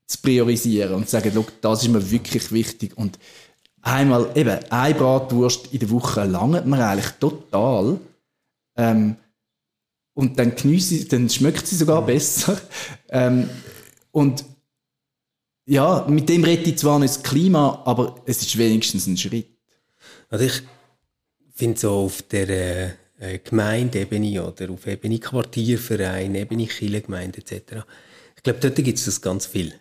zu priorisieren und zu sagen, das ist mir wirklich wichtig und einmal eben eine Bratwurst in der Woche langt mir eigentlich total ähm, und dann geniesse dann schmeckt sie sogar besser. Ähm, und ja, mit dem rette ich zwar nicht das Klima, aber es ist wenigstens ein Schritt. Also ich finde so auf der äh, Gemeindeebene oder auf Ebene Quartierverein, Ebene Kirchengemeinde etc. Ich glaube, dort gibt es das ganz viel.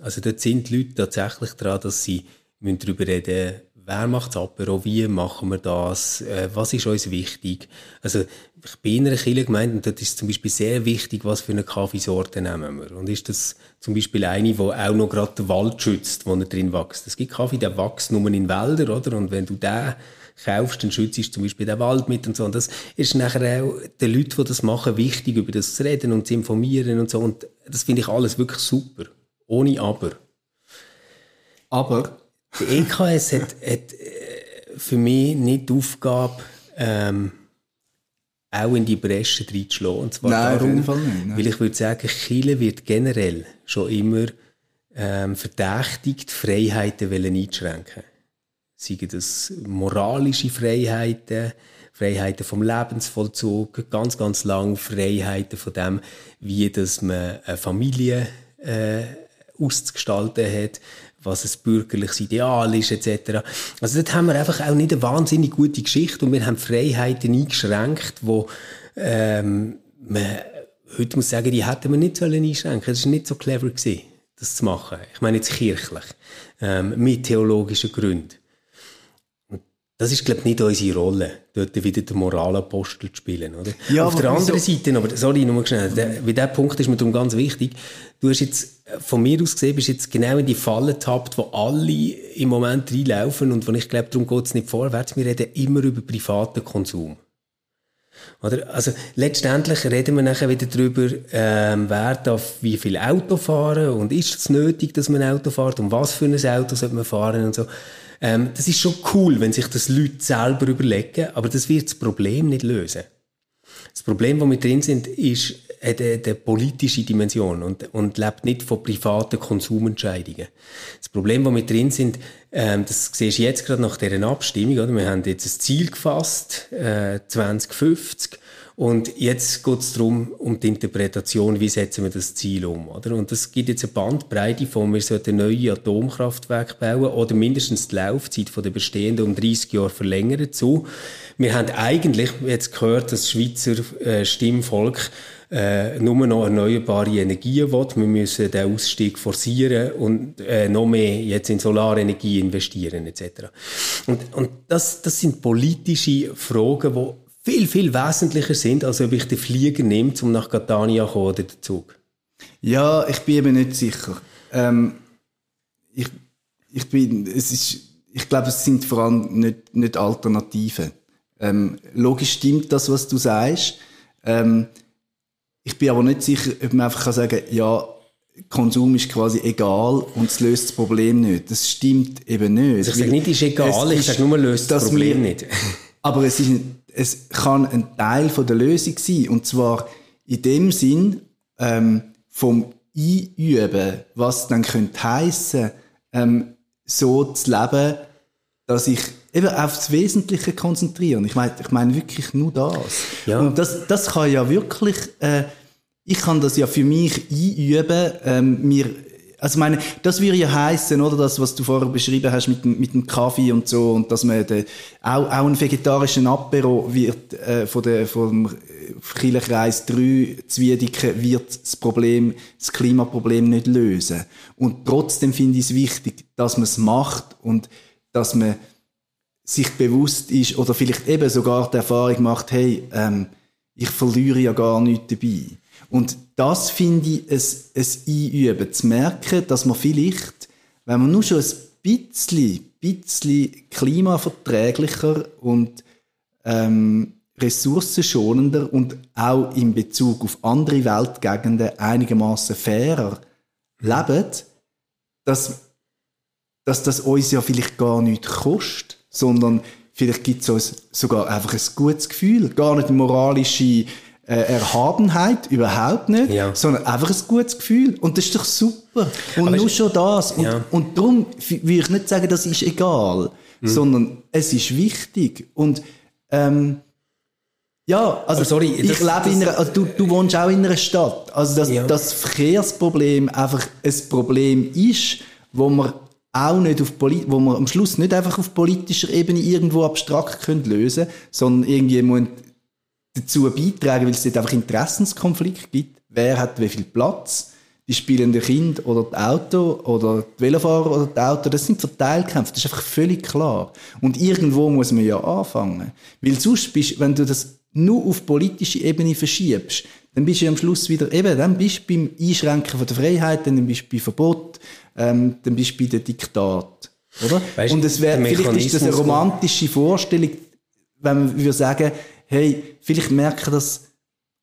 Also dort sind die Leute tatsächlich dran, dass sie darüber reden wer macht das Apero, wie machen wir das, äh, was ist uns wichtig. Also ich bin in einer Kirchengemeinde und dort ist zum Beispiel sehr wichtig, was für eine Kaffeesorte nehmen wir. Und ist das zum Beispiel eine, die auch noch gerade den Wald schützt, wo er drin wächst. Es gibt Kaffee, der wächst nur in Wäldern, oder? Und wenn du den kaufst, dann schützt du zum Beispiel den Wald mit und so. Und das ist nachher auch den Leuten, die das machen, wichtig, über das zu reden und zu informieren und so. Und das finde ich alles wirklich super. Ohne Aber. Aber die EKS hat, hat äh, für mich nicht die Aufgabe, ähm, auch in die Bresche reinzuschlagen. Und zwar nein, darum, nicht, nein. weil ich würde sagen, Chile wird generell schon immer ähm, verdächtigt, Freiheiten einschränken Seien das moralische Freiheiten, Freiheiten vom Lebensvollzug, ganz, ganz lang Freiheiten von dem, wie dass man eine Familie äh, auszugestalten hat, was ein bürgerliches Ideal ist, etc. Also dort haben wir einfach auch nicht eine wahnsinnig gute Geschichte und wir haben Freiheiten eingeschränkt, wo ähm, man heute muss sagen, die hätten wir nicht sollen einschränken. Es war nicht so clever gewesen, das zu machen. Ich meine jetzt kirchlich, ähm, mit theologischen Gründen. Das ist, glaube ich, nicht unsere Rolle, dort wieder den Moralapostel zu spielen, oder? Ja, Auf der anderen so Seite, aber, sorry, nur schnell, der, weil der Punkt ist mir darum ganz wichtig. Du hast jetzt, von mir aus gesehen, bist jetzt genau in die Falle getappt, wo alle im Moment reinlaufen und wo ich glaube, darum geht es nicht vorwärts. Wir reden immer über privaten Konsum. Oder? Also, letztendlich reden wir nachher wieder darüber, ähm, wer darf wie viel Auto fahren und ist es nötig, dass man Auto fährt und was für ein Auto sollte man fahren und so. Ähm, das ist schon cool, wenn sich das Leute selber überlegen, aber das wird das Problem nicht lösen. Das Problem, wo wir drin sind, ist hat eine, eine politische Dimension und, und lebt nicht von privaten Konsumentscheidungen. Das Problem, wo wir drin sind, ähm, das siehst du jetzt gerade nach dieser Abstimmung, oder? Wir haben jetzt ein Ziel gefasst, äh, 2050, Und jetzt geht es darum, um die Interpretation, wie setzen wir das Ziel um. Oder? Und das gibt jetzt eine Bandbreite von, wir sollten neue Atomkraftwerke bauen oder mindestens die Laufzeit von der bestehenden um 30 Jahre verlängern zu. Wir haben eigentlich jetzt gehört, dass das Schweizer äh, Stimmvolk äh, nur noch erneuerbare Energien will. Wir müssen den Ausstieg forcieren und äh, noch mehr jetzt in Solarenergie investieren etc. Und, und das, das sind politische Fragen, die viel, viel wesentlicher sind, als ob ich den Flieger nehme, um nach Catania zu kommen oder den Zug. Ja, ich bin eben nicht sicher. Ähm, ich, ich bin, es ist, ich glaube, es sind vor allem nicht, nicht Alternativen. Ähm, logisch stimmt das, was du sagst. Ähm, ich bin aber nicht sicher, ob man einfach kann sagen ja, Konsum ist quasi egal und es löst das Problem nicht. Das stimmt eben nicht. Also ich sage nicht, es ist egal, es ich sage nur, löst das Problem wir, nicht. (laughs) aber es, ist, es kann ein Teil von der Lösung sein. Und zwar in dem Sinn, ähm, vom Einüben, was dann könnte heissen, ähm, so zu leben, dass ich eben auf das Wesentliche konzentrieren. Ich meine, ich meine wirklich nur das. Ja. Und das, das kann ja wirklich, äh, ich kann das ja für mich einüben, ähm, mir also meine, das würde ja heißen, oder das, was du vorher beschrieben hast mit dem, mit dem Kaffee und so, und dass man de, auch, auch einen vegetarischen Apero wird äh, von der vom Kirchenkreis 3 Zwiedicke wird das Problem, das Klimaproblem nicht lösen. Und trotzdem finde ich es wichtig, dass man es macht und dass man sich bewusst ist oder vielleicht eben sogar die Erfahrung macht, hey, ähm, ich verliere ja gar nichts dabei. Und das finde ich es, es Einüben, zu merken, dass man vielleicht, wenn man nur schon ein bisschen, bisschen klimaverträglicher und ähm, ressourcenschonender und auch in Bezug auf andere Weltgegenden einigermaßen fairer lebt, dass, dass das uns ja vielleicht gar nichts kostet sondern vielleicht gibt es uns sogar einfach ein gutes Gefühl, gar nicht moralische äh, Erhabenheit, überhaupt nicht, ja. sondern einfach ein gutes Gefühl. Und das ist doch super. Und Aber nur schon das. Und, ja. und darum will ich nicht sagen, das ist egal, mhm. sondern es ist wichtig. Und ähm, ja, also sorry, ich das, lebe in einer, also du, du wohnst auch in einer Stadt. Also dass ja. das Verkehrsproblem einfach ein Problem ist, wo man auch nicht auf Polit wo man am Schluss nicht einfach auf politischer Ebene irgendwo abstrakt können lösen sondern irgendwie dazu beitragen, weil es dort einfach Interessenskonflikt gibt. Wer hat wie viel Platz? Die spielenden Kinder oder die Auto oder die Velofahrer oder die Auto, das sind Verteilkämpfe, das ist einfach völlig klar. Und irgendwo muss man ja anfangen. Weil sonst bist, wenn du das nur auf politische Ebene verschiebst, dann bist du am Schluss wieder, eben, dann bist du beim Einschränken von der Freiheit, dann bist du bei Verbot, ähm, dann bist du bei der Diktat. Oder? Weißt, und es wäre, vielleicht ist das eine romantische Vorstellung, wenn man würde sagen, hey, vielleicht merken das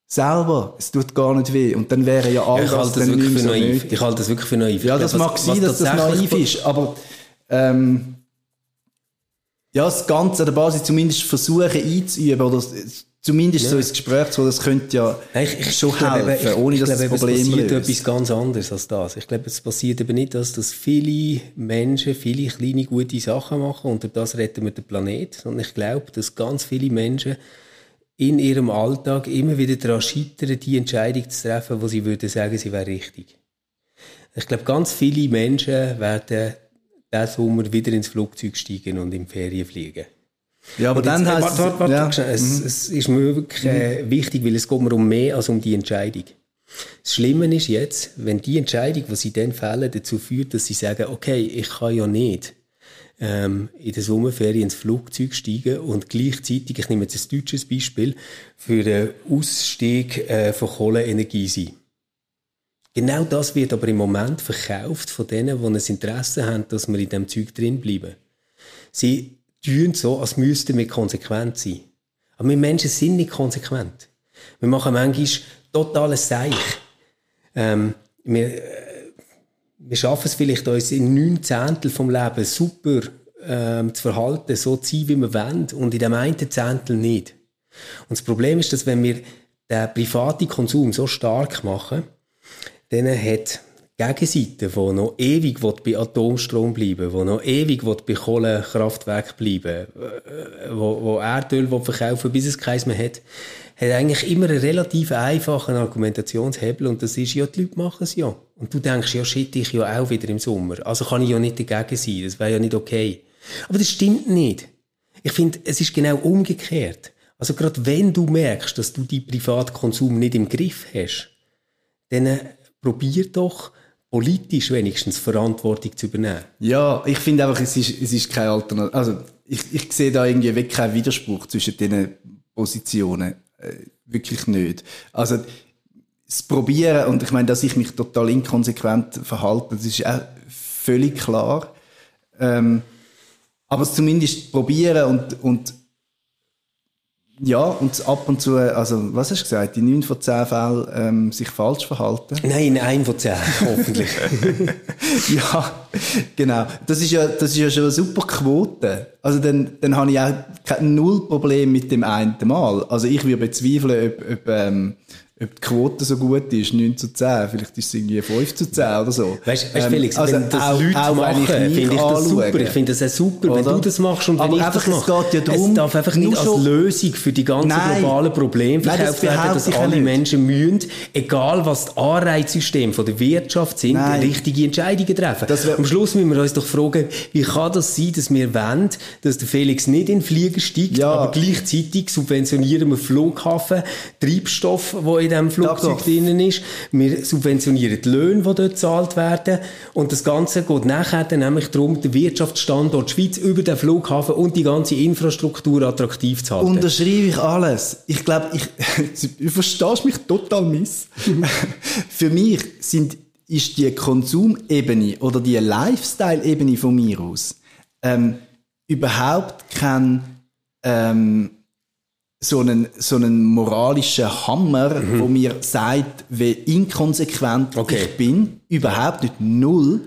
selber, es tut gar nicht weh. Und dann wäre ja alles ja, ich halte das wirklich für naiv. Ich halte das wirklich für naiv. Ja, das glaube, mag was, sein, was dass das naiv ist, aber ähm, ja, das Ganze an der Basis zumindest versuchen einzuüben oder zumindest ja. so ins Gespräch zu das könnte ja ich, ich, schon ich helfen, eben, ich, ohne dass glaube, das Problem es passiert löst. etwas ganz anderes als das. Ich glaube, es passiert eben nicht, dass, dass viele Menschen viele kleine gute Sachen machen und durch das retten wir den Planet, sondern ich glaube, dass ganz viele Menschen in ihrem Alltag immer wieder daran scheitern, die Entscheidung zu treffen, wo sie würden sagen, sie wäre richtig. Ich glaube, ganz viele Menschen werden diesen Sommer wieder ins Flugzeug steigen und in Ferien fliegen. Ja, aber dann heißt warte, warte, warte, ja. es, mhm. es ist mir wirklich äh, wichtig, weil es geht mir um mehr als um die Entscheidung. Das Schlimme ist jetzt, wenn die Entscheidung, die sie dann fällen, dazu führt, dass sie sagen, okay, ich kann ja nicht ähm, in der Sommerferien ins Flugzeug steigen und gleichzeitig, ich nehme jetzt ein deutsches Beispiel, für den Ausstieg äh, von Kohleenergie sein. Genau das wird aber im Moment verkauft von denen, die ein Interesse haben, dass wir in diesem Zeug drin bleiben. Sie tun so, als müssten wir konsequent sein. Aber wir Menschen sind nicht konsequent. Wir machen manchmal totales Seich. Ähm, wir, äh, wir schaffen es vielleicht, uns in neun Zehntel vom Leben super ähm, zu verhalten, so zu sein, wie wir wollen, und in dem einen Zehntel nicht. Und das Problem ist, dass wenn wir den privaten Konsum so stark machen, dann hat Gegenseite, die noch ewig bei Atomstrom bleiben will, die noch ewig bei Kohlekraftwerk bleiben will, wo, wo Erdöl verkaufen bis es keins mehr hat, hat eigentlich immer einen relativ einfachen Argumentationshebel und das ist ja, die Leute machen es ja. Und du denkst, ja shit, ich ja auch wieder im Sommer. Also kann ich ja nicht dagegen sein, das wäre ja nicht okay. Aber das stimmt nicht. Ich finde, es ist genau umgekehrt. Also gerade wenn du merkst, dass du die Privatkonsum nicht im Griff hast, dann äh, probier doch politisch wenigstens Verantwortung zu übernehmen. Ja, ich finde einfach, es ist, es ist keine Alternative. Also, ich, ich sehe da irgendwie wirklich keinen Widerspruch zwischen diesen Positionen. Äh, wirklich nicht. Also, das Probieren, und ich meine, dass ich mich total inkonsequent verhalte, das ist auch völlig klar. Ähm, aber zumindest probieren und, und ja, und ab und zu, also, was hast du gesagt, in neun von zehn Fällen ähm, sich falsch verhalten? Nein, in einem von zehn, (laughs) hoffentlich. (laughs) ja, genau. Das ist ja, das ist ja schon eine super Quote. Also dann, dann habe ich auch kein Null Problem mit dem einen Mal. Also ich würde bezweifeln, ob, ob ähm, ob die Quote so gut ist, 9 zu 10, vielleicht ist es irgendwie 5 zu 10 oder so. Weißt du, ähm, Felix, also wenn das auch, Leute auch machen, finde ich das super. Ich finde das auch super, oder? wenn du das machst und wenn Aber ich einfach, das mache. Es, geht ja darum, es darf einfach nicht als Lösung für die ganzen Nein. globalen Probleme verkauft werden, dass alle nicht. Menschen müssen, egal was das Anreizsystem von der Wirtschaft sind, Nein. richtige Entscheidungen treffen. Am Schluss müssen wir uns doch fragen, wie kann das sein, dass wir wollen, dass der Felix nicht in den Flieger steigt, ja. aber gleichzeitig subventionieren wir Flughafen, Treibstoff, wo in diesem Flugzeug drinnen ist. Wir subventionieren die Löhne, die dort gezahlt werden. Und das Ganze geht nachher dann nämlich darum, den Wirtschaftsstandort Schweiz über den Flughafen und die ganze Infrastruktur attraktiv zu halten. Unterschreibe ich alles. Ich glaube, ich, (laughs) du verstehst mich total miss. (laughs) Für mich sind, ist die Konsumebene oder die Lifestyle-Ebene von mir aus ähm, überhaupt kein ähm, so einen, so einen moralischen Hammer, mhm. wo mir sagt, wie inkonsequent okay. ich bin. Überhaupt nicht null.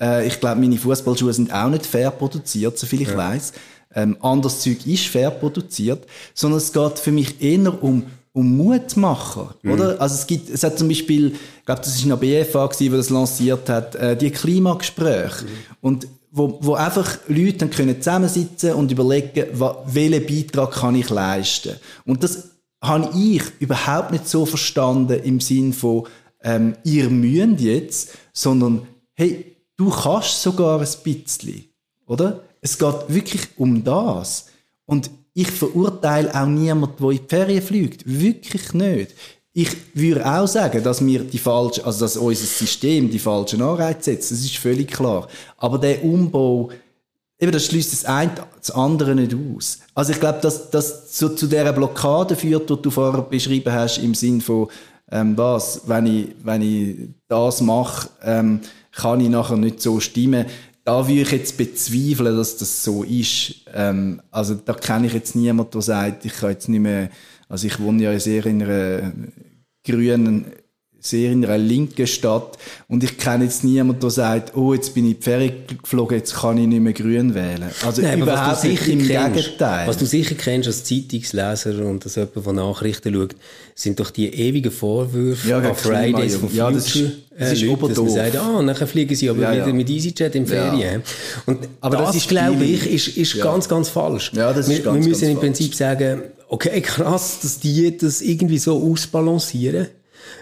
Äh, ich glaube, meine Fußballschuhe sind auch nicht fair produziert, soviel ich ja. weiß. Ähm, anderes Zeug ist fair produziert, sondern es geht für mich eher um um Mutmacher, mhm. oder? Also es gibt, es hat zum Beispiel, ich glaube, das ist eine BFA gewesen, die das lanciert hat, äh, die Klimagespräche. Mhm. Und wo, wo einfach Leute dann können zusammensitzen und überlegen, welchen Beitrag kann ich leisten. Und das habe ich überhaupt nicht so verstanden im Sinn von, ähm, ihr müsst jetzt, sondern, hey, du kannst sogar ein bisschen, oder? Es geht wirklich um das. Und ich verurteile auch niemanden, der in die Ferien fliegt. Wirklich nicht. Ich würde auch sagen, dass wir die falschen, also dass unser System die falschen Anreize setzt. Das ist völlig klar. Aber der Umbau, eben, das schließt das eine das andere nicht aus. Also ich glaube, dass das so zu dieser Blockade führt, die du vorher beschrieben hast, im Sinn von, ähm, was, wenn ich, wenn ich das mache, ähm, kann ich nachher nicht so stimmen. Da würde ich jetzt bezweifeln, dass das so ist. Ähm, also da kenne ich jetzt niemanden, der sagt, ich kann jetzt nicht mehr also ich wohne ja sehr in einer grünen, sehr in einer linken Stadt und ich kenne jetzt niemanden, der sagt, oh, jetzt bin ich in die Ferien geflogen, jetzt kann ich nicht mehr grün wählen. Also Nein, überhaupt nicht im kennst, Gegenteil. Was du sicher kennst als Zeitungsleser und als jemand, der Nachrichten schaut, sind doch die ewigen Vorwürfe ja, an Fridays for ja, das ist, das ist äh, Leute, dass man sagt, ah, nachher fliegen sie aber ja, wieder mit EasyJet in Ferien. Und aber das, das glaube ich, ist, ist ganz, ganz falsch. Ja, das ist wir, ganz, wir müssen ganz im Prinzip sagen, okay, krass, dass die das irgendwie so ausbalancieren,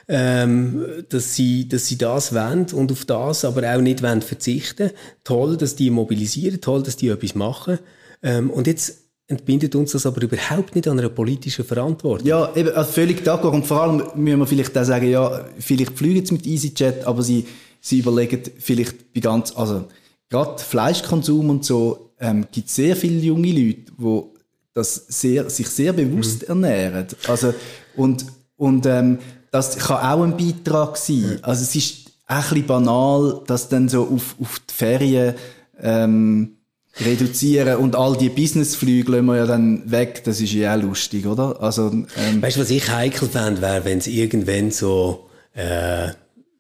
ähm, dass sie, dass sie das wollen und auf das aber auch nicht wollen verzichten. Toll, dass die mobilisieren, toll, dass die etwas machen. Ähm, und jetzt entbindet uns das aber überhaupt nicht an einer politischen Verantwortung. Ja, eben, also völlig d'accord. Und vor allem müssen wir vielleicht auch sagen, ja, vielleicht fliegen sie mit EasyJet, aber sie, sie überlegen vielleicht bei ganz, also, gerade Fleischkonsum und so, ähm, gibt sehr viele junge Leute, die das sehr, sich sehr bewusst mhm. ernähren. Also, und, und ähm, das kann auch ein Beitrag sein. Mhm. Also es ist ein bisschen banal, dass dann so auf, auf die Ferien ähm, reduzieren und all die Businessflüge lassen wir ja dann weg. Das ist ja auch lustig, oder? Also, ähm, weißt du, was ich heikel fände, wäre, wenn es irgendwann so äh,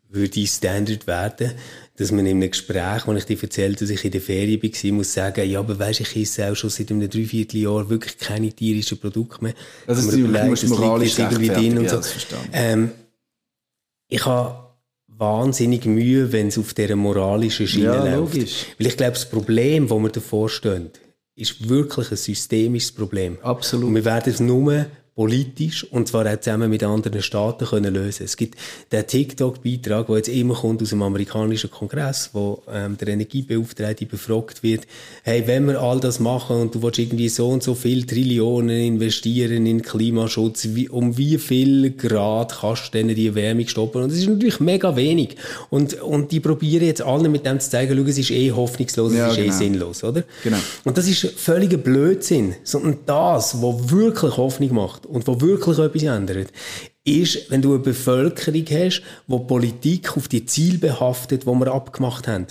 würde Standard werden, dass man in einem Gespräch, wo ich dir erzählt dass ich in der Ferien war, muss sagen, ja, aber weisst, ich esse auch schon seit einem Dreivierteljahr wirklich keine tierischen Produkte mehr. Also, das, ist überlegt, das liegt irgendwie drin und so. Ähm, ich habe wahnsinnig Mühe, wenn es auf dieser moralischen Schiene Ja, läuft. logisch. Weil ich glaube, das Problem, das wir davor stehen, ist wirklich ein systemisches Problem. Absolut. Und wir werden es nur politisch und zwar auch zusammen mit anderen Staaten können lösen. Es gibt den TikTok-Beitrag, der jetzt immer kommt aus dem amerikanischen Kongress, wo ähm, der Energiebeauftragte befragt wird, hey, wenn wir all das machen und du willst irgendwie so und so viel Trillionen investieren in Klimaschutz, wie, um wie viel Grad kannst du denn die Erwärmung stoppen? Und das ist natürlich mega wenig. Und, und die probieren jetzt allen mit dem zu zeigen, schau, es ist eh hoffnungslos, Ja, es ist eh genau. sinnlos, oder? Genau. Und das ist völliger Blödsinn. Sondern das, was wirklich Hoffnung macht und was wirklich etwas ändert, ist, wenn du eine Bevölkerung hast, die Politik auf die Ziele behaftet, die wir abgemacht haben.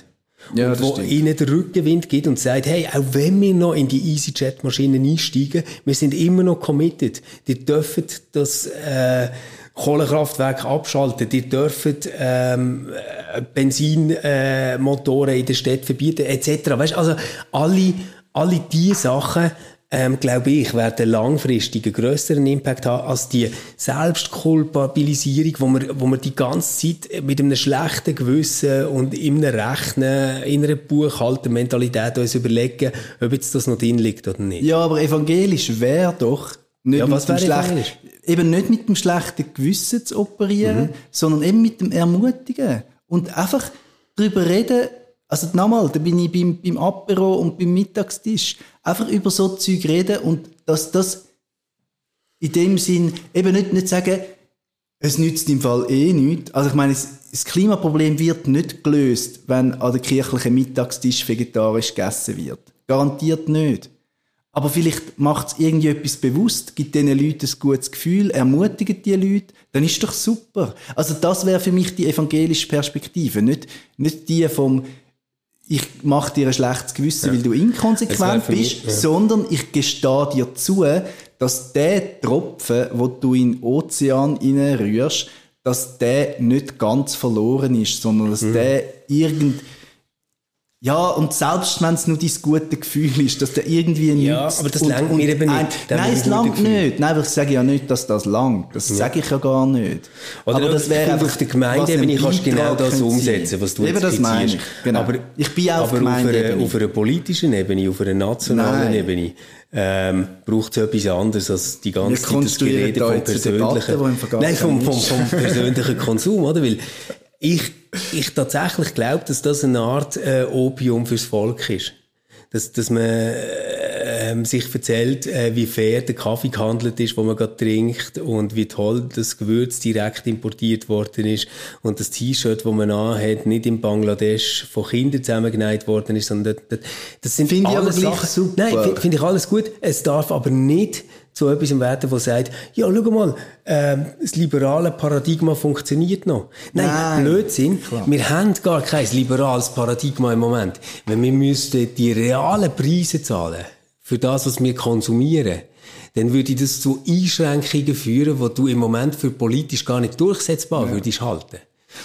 Ja, und wo stimmt. ihnen den Rückenwind gibt und sagt, hey, auch wenn wir noch in die EasyJet-Maschinen einsteigen, wir sind immer noch committed. Die dürfen das äh, Kohlekraftwerk abschalten, die dürfen ähm, äh, Benzinmotoren äh, Motoren in der Stadt verbieten, etc. Weißt, also alle, alle diese Sachen ähm, glaube ich, werden langfristig einen grösseren Impact haben als die Selbstkulpabilisierung, wo wir, wo wir die ganze Zeit mit einem schlechten Gewissen und in einem Rechnen, in einer Buchhaltermentalität uns überlegen, ob jetzt das noch drin liegt oder nicht. Ja, aber evangelisch wäre doch nicht Ja, mit dem schlechten, eben nicht mit dem schlechten Gewissen zu operieren, Mhm. sondern eben mit dem Ermutigen und einfach darüber reden. Also nochmal, da bin ich beim, beim Apero und beim Mittagstisch. Einfach über so Zeug reden und dass das in dem Sinn eben nicht, nicht sagen, es nützt im Fall eh nichts. Also ich meine, es- das Klimaproblem wird nicht gelöst, wenn an der kirchlichen Mittagstisch vegetarisch gegessen wird. Garantiert nicht. Aber vielleicht macht es irgendwie etwas bewusst, gibt diesen Leuten ein gutes Gefühl, ermutigt die Leute, dann ist doch super. Also das wäre für mich die evangelische Perspektive, nicht, nicht die vom ich mache dir ein schlechtes Gewissen, weil du inkonsequent bist, mich, ja. sondern ich gestehe dir zu, dass der Tropfen, wo du in den Ozean rührst, dass der nicht ganz verloren ist, sondern dass der irgend ja, und selbst wenn es nur dein gute Gefühl ist, dass der irgendwie Ja, nützt aber das langt mir eben ein- nicht, Nein, es langt nicht. Nein, aber ich sage ja nicht, dass das langt. Das sage ich ja gar nicht. Oder aber das wäre einfach, auf der Gemeindeebene kannst du genau das umsetzen, sein. was du Eben, jetzt das skizzierst. Genau. Aber, ich bin auch auf aber auf einer, Gemeindeebene. auf einer politischen Ebene, auf einer nationalen Nein. Ebene, ähm, braucht es etwas anderes als die ganze Zeit das Gerede vom Debatte, persönlichen, Vergangenen nein, vom, vom, vom persönlichen (laughs) Konsum, oder? Weil ich, ich tatsächlich glaube, dass das eine Art äh, Opium fürs Volk ist. Dass, dass man äh, ähm, sich erzählt, äh, wie fair der Kaffee gehandelt ist, wo man gerade trinkt und wie toll das Gewürz direkt importiert worden ist und das T-Shirt, das man anhat, nicht in Bangladesch von Kindern zusammengenäht worden ist, sondern das, das sind Finde ich aber alles Sachen. super. Nein, fi- finde ich alles gut. Es darf aber nicht zu etwas werden, das sagt, ja, schau mal, ähm, das liberale Paradigma funktioniert noch. Nein, Nein. Blödsinn. Wir haben gar kein liberales Paradigma im Moment. Wenn wir müssten die realen Preise zahlen für das, was wir konsumieren, dann würde das zu Einschränkungen führen, die du im Moment für politisch gar nicht durchsetzbar würdest halten.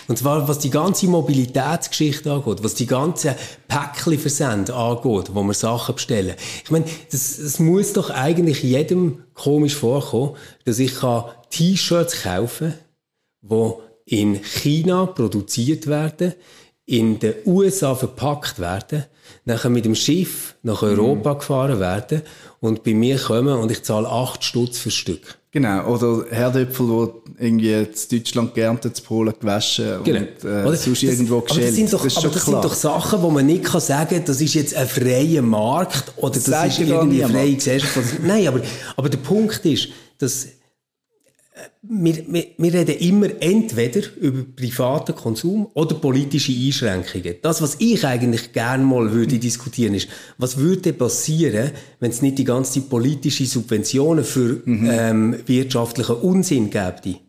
Und zwar, was die ganze Mobilitätsgeschichte angeht, was die ganzen Päckchenversände angeht, wo wir Sachen bestellen. Ich meine, das, das muss doch eigentlich jedem komisch vorkommen, dass ich kann T-Shirts kaufen wo in China produziert werden, in den USA verpackt werden, nachher mit dem Schiff nach Europa gefahren werden und bei mir kommen und ich zahle 8 Stutz für Stück. Genau, oder Herdöpfel, die irgendwie in Deutschland geerntet, in Polen gewaschen und äh, Genau. Oder? sonst irgendwo das, aber das geschält. sind doch, das aber das klar. sind doch Sachen, wo man nicht kann sagen das ist jetzt ein freier Markt oder das, sagt ist irgendwie eine freie Gesellschaft. (laughs) Nein, aber, aber der Punkt ist, dass wir, wir, wir reden immer entweder über privaten Konsum oder politische Einschränkungen. Das, was ich eigentlich gerne mal würde diskutieren, ist, was würde passieren, wenn es nicht die ganze Zeit politische Subventionen für Mhm. ähm, wirtschaftlichen Unsinn gäbe?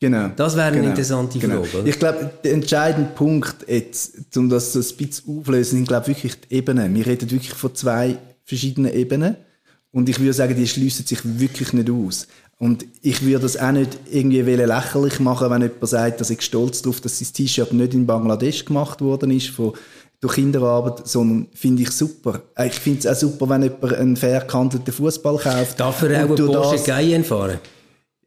Genau. Das wäre eine Genau. interessante Genau. Frage, oder? Ich glaube, der entscheidende Punkt jetzt, um das so ein bisschen aufzulösen, sind, glaube ich, wirklich die Ebenen. Wir reden wirklich von zwei verschiedenen Ebenen. Und ich würde sagen, die schliessen sich wirklich nicht aus. Und ich würde das auch nicht irgendwie lächerlich machen, wenn jemand sagt, dass ich stolz darauf, dass sein T-Shirt nicht in Bangladesch gemacht worden ist, von, durch Kinderarbeit, sondern finde ich super. Äh, Ich finde es auch super, wenn jemand einen fair gehandelten Fußball kauft. Darf er auch einen Porsche das- Cayenne fahren?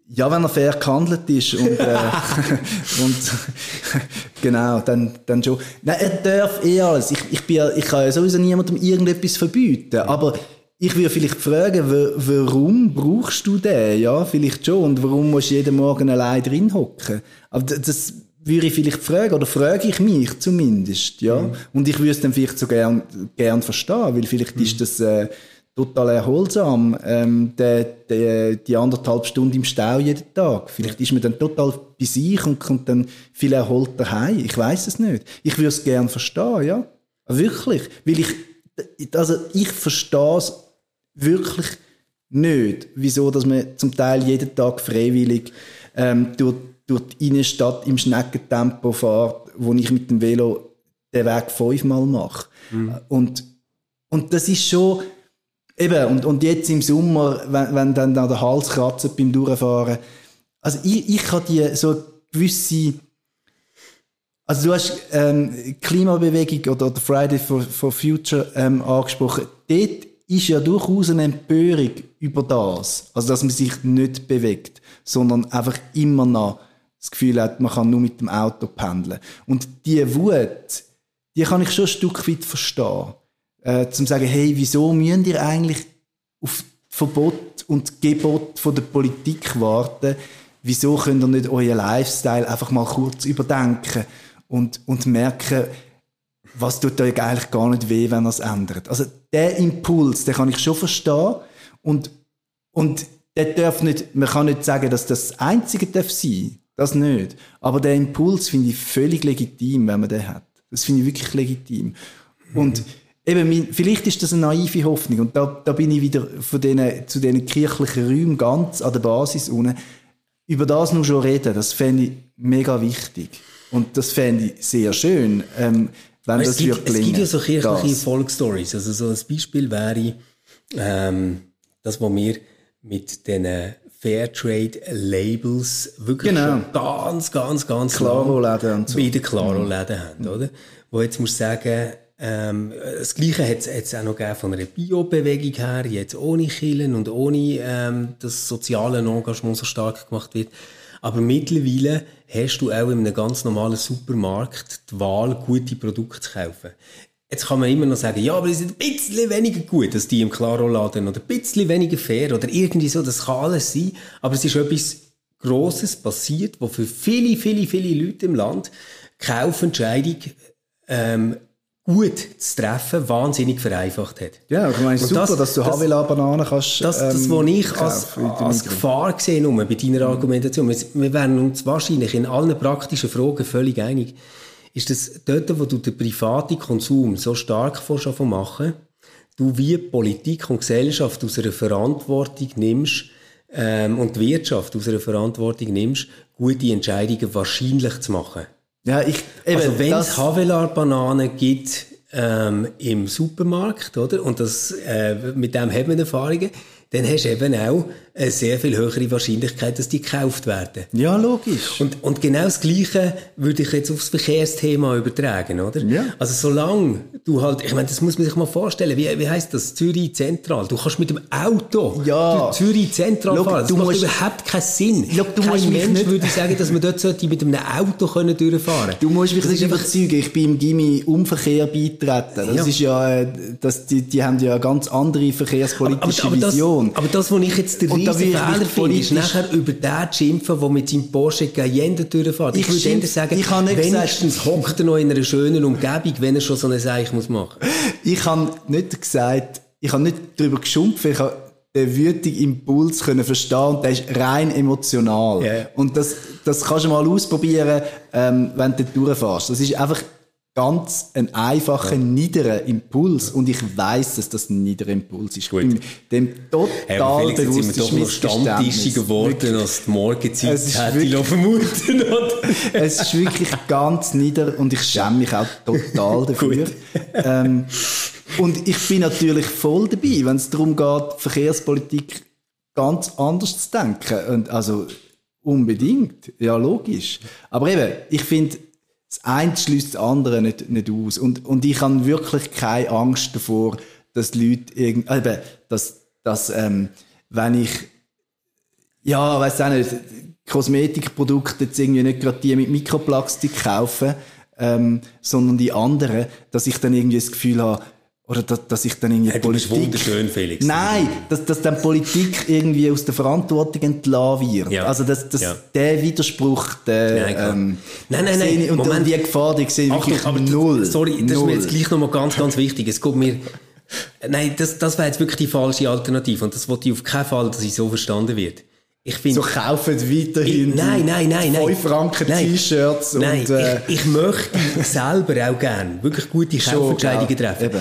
Ja, wenn er fair gehandelt ist und, äh, (laughs) und (laughs) genau, dann, dann schon. Nein, er darf eh alles. Ich, ich, bin, ich kann ja sowieso niemandem irgendetwas verbieten, aber ich würde vielleicht fragen, wa- warum brauchst du den? Ja, vielleicht schon. Und warum musst du jeden Morgen allein drin hocken? Aber das würde ich vielleicht fragen, oder frage ich mich zumindest, ja. Und ich würde es dann vielleicht so gern, gern verstehen, weil vielleicht ist das, äh, total erholsam, ähm, der, der, die anderthalb Stunden im Stau jeden Tag. Vielleicht ist man dann total bei sich und kommt dann viel erholter heim. Ich weiß es nicht. Ich würde es gern verstehen, ja. Wirklich. Weil ich, also ich verstehe es wirklich nicht, wieso, dass man zum Teil jeden Tag freiwillig ähm, durch, durch die Innenstadt im Schneckentempo fährt, wo ich mit dem Velo den Weg fünfmal mache. Und, und das ist schon, Eben, und, und jetzt im Sommer, wenn, wenn dann da der Hals kratzt beim Durchfahren, also ich, ich habe die so gewisse, also du hast ähm, Klimabewegung oder, oder Friday for, for Future ähm, angesprochen. Dort ist ja durchaus eine Empörung über das, also dass man sich nicht bewegt, sondern einfach immer noch das Gefühl hat, man kann nur mit dem Auto pendeln. Und die Wut, die kann ich schon ein Stück weit verstehen äh, zum sagen, hey, wieso müsst ihr eigentlich auf Verbot und Gebot von der Politik warten? Wieso könnt ihr nicht euren Lifestyle einfach mal kurz überdenken und, und merken, was tut euch eigentlich gar nicht weh, wenn ihr es ändert? Also, der Impuls, den kann ich schon verstehen und, und der darf nicht, man kann nicht sagen, dass das, das Einzige darf sein. Das nicht. Aber der Impuls finde ich völlig legitim, wenn man den hat. Das finde ich wirklich legitim. Und eben, mein, vielleicht ist das eine naive Hoffnung. Und da, da bin ich wieder von denen, zu diesen kirchlichen Räumen ganz an der Basis unten. Über das nur schon reden, das fände ich mega wichtig. Und das fände ich sehr schön, ähm, wenn es, das gibt, würde es gelingen. gibt ja so kirchliche Das. Folkstories. Also so ein Beispiel wäre ähm, das, was wir mit den Fairtrade-Labels wirklich Genau. schon ganz, ganz, ganz und so. bei den Claro-Läden haben, oder? Wo jetzt muss ich sagen, ähm, das Gleiche hat es auch noch gegeben von einer Bio-Bewegung her, jetzt ohne Killen und ohne, ähm, das soziale Engagement so stark gemacht wird. Aber mittlerweile hast du auch in einem ganz normalen Supermarkt die Wahl, gute Produkte zu kaufen. Jetzt kann man immer noch sagen, ja, aber die sind ein bisschen weniger gut als die im Claro-Laden oder ein bisschen weniger fair oder irgendwie so, das kann alles sein. Aber es ist etwas Grosses passiert, wo für viele, viele, viele Leute im Land Kaufentscheidung ähm, gut zu treffen wahnsinnig vereinfacht hat. Ja, ich meine, Und super, das- dass du das- Havela-Bananen kannst. Das, das ähm, was ich als, als. Gefahr gesehen habe bei deiner Argumentation, wir, wir wären uns wahrscheinlich in allen praktischen Fragen völlig einig, ist das dort, wo du den privaten Konsum so stark vorschau machen, du wie Politik und Gesellschaft aus einer Verantwortung nimmst ähm, und die Wirtschaft aus einer Verantwortung nimmst, gute Entscheidungen wahrscheinlich zu machen. Ja, ich, eben, Also wenn es Havelar-Bananen gibt ähm, im Supermarkt, oder? Und das, äh, mit dem haben wir Erfahrungen, dann hast du eben auch eine sehr viel höhere Wahrscheinlichkeit, dass die gekauft werden. Ja, logisch. Und, und genau das Gleiche würde ich jetzt aufs Verkehrsthema übertragen, oder? Ja. Also solange du halt, ich meine, das muss man sich mal vorstellen, wie, wie heißt das? Zürich Zentral. Du kannst mit dem Auto Ja. durch Zürich Zentral Schau, fahren. Das du macht musst- überhaupt keinen Sinn. Schau, du Kein Mensch nicht- würde sagen, dass man dort sollte mit einem Auto können durchfahren Du musst mich Das nicht überzeugen. Ich bin im Gimmi Umverkehr beitreten. Das Ja. ist ja, äh, das, die, die haben ja eine ganz andere verkehrspolitische aber, das, Vision. aber das, was ich jetzt den Da riesen ich Fehler finde, ist nachher über den zu schimpfen, der mit seinem Porsche Cayenne durchfährt. Ich, Ich würde sagen, ich nicht wenigstens hockt er noch in einer schönen Umgebung, wenn er schon so eine Seich muss machen. Ich habe nicht gesagt, ich habe nicht darüber geschumpft, ich habe den wütigen Impuls können verstehen und der ist rein emotional. Ja. Und das, das kannst du mal ausprobieren, ähm, wenn du durchfährst. Das ist einfach ganz ein einfacher, niederer Impuls und ich weiß, dass das ein niederer Impuls ist. Ich Gut. bin dem total bewusst, das ist Missverständnis. Wirklich. als die Morgenzeit Es ist hätte ich wirklich- vermuten. (laughs) Es ist wirklich ganz nieder und ich schäme mich auch total (laughs) dafür. Ähm, und ich bin natürlich voll dabei, wenn es darum geht, Verkehrspolitik ganz anders zu denken. Und also unbedingt, ja logisch. Aber eben, ich finde, das eine schließt das andere nicht, nicht aus. Und, und ich habe wirklich keine Angst davor, dass die Leute irgend, äh, eben, dass, dass ähm, wenn ich ja, weiß auch nicht, Kosmetikprodukte jetzt irgendwie nicht gerade die mit Mikroplastik kaufen, ähm, sondern die anderen, dass ich dann irgendwie das Gefühl habe, oder dass, dass ich dann irgendwie Hey, Politik... wunderschön, Felix. Nein, dass, dass dann Politik irgendwie aus der Verantwortung entlassen wird. Ja. Also dass, dass Ja. der Widerspruch, der, Nein, klar. ähm, Nein, nein, nein, ich- Und, Moment. und die Gefahr, die sehe ich Achtung, wirklich aber null. Sorry, das ist null. mir jetzt gleich nochmal ganz, ganz wichtig. Es geht mir, nein, das, das wäre jetzt wirklich die falsche Alternative und das wollte ich auf keinen Fall, dass ich so verstanden wird. Ich finde, So kaufen weiterhin Ich- nein, nein, nein, nein. 5 Franken Nein. T-Shirts und... Nein, äh, ich, ich möchte selber auch gerne wirklich gute Kaufentscheidungen treffen. eben.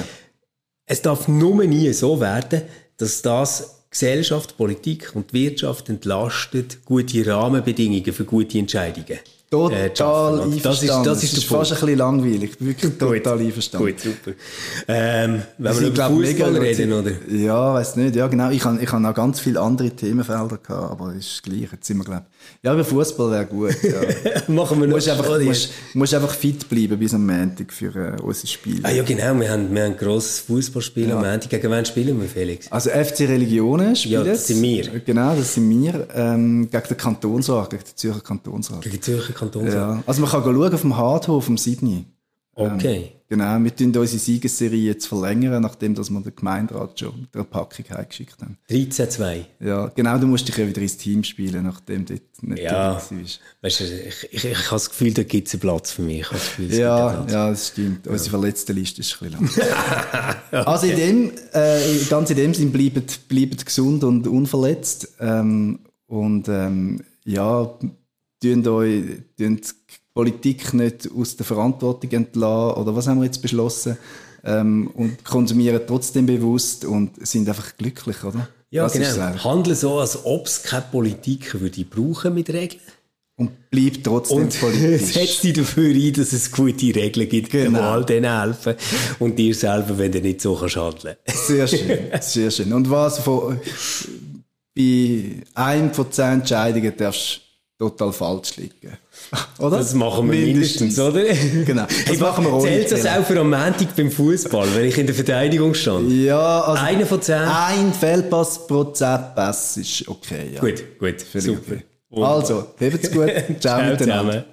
Es darf nur nie so werden, dass das Gesellschaft, Politik und Wirtschaft entlastet, gute Rahmenbedingungen für gute Entscheidungen. Äh, Total schaffen. Und das ist, einverstanden. das ist Es der fast ein bisschen langweilig. Wirklich total einverstanden. Gut, super. Ähm, wenn wir über Fußball reden, oder? Ja, weiß nicht. Ja, genau. Ich habe ich hab noch ganz viele andere Themenfelder gehabt, aber es ist gleich. Jetzt sind wir, glaub Ja, über Fußball wäre gut. Ja. (laughs) Machen wir noch musst einfach, musst, musst einfach fit bleiben bis am Montag für äh, unser Spiel. Ah ja, genau. Wir haben, wir haben ein grosses Fußballspiel am Montag. Gegen wen spielen wir, Felix? Also FC Religionen spielen Ja, das sind wir. Genau, das sind wir. Ähm, gegen den Kantonsrat, gegen den Zürcher Kantonsrat. Gegen Zürcher Kantonsrat. Ja. Also man kann schauen auf dem Hardhof vom Sydney. Okay. Genau, wir tun unsere Siegesserie jetzt verlängern, nachdem dass wir den Gemeinderat schon mit der Packung heimgeschickt haben. 13-2. Ja, genau, du musst dich ja wieder ins Team spielen, nachdem du dort nicht Ja. dabei bist. Weißt du, ich, ich, ich habe das Gefühl, da gibt es einen Platz für mich. Das Gefühl, Ja, ja, das stimmt. Unsere verletzte Liste ist ein bisschen lang. (laughs) Also in dem, äh, ganz in dem Sinn, bleibt, bleibt gesund und unverletzt. Ähm, und ähm, ja, tun euch tun die Politik nicht aus der Verantwortung entlassen, oder was haben wir jetzt beschlossen? Ähm, und konsumieren trotzdem bewusst und sind einfach glücklich, oder? Ja, das genau. Handeln so, als ob es keine Politiker würde brauchen mit Regeln. Und bleibt trotzdem Und (laughs) politisch. setzt dich dafür ein, dass es gute Regeln gibt, Genau. die all denen helfen. Und dir selber, wenn du nicht so kannst handeln Sehr schön, (laughs) sehr schön. Und was von, bei einem von zehn Entscheidungen darfst du total falsch liegen. Oder? Das machen wir mindestens, oder? (laughs) Genau. Das Hey, machen wir ohne Zählt das auch für am Montag beim Fußball, wenn ich in der Verteidigung stand? Ja, also Einer von zehn? ein Fehlpass pro zehn Pässe ist okay. Ja. Gut, gut, Völlig super. okay. Also, habt's gut. (laughs) Ciao, Ciao miteinander. zusammen.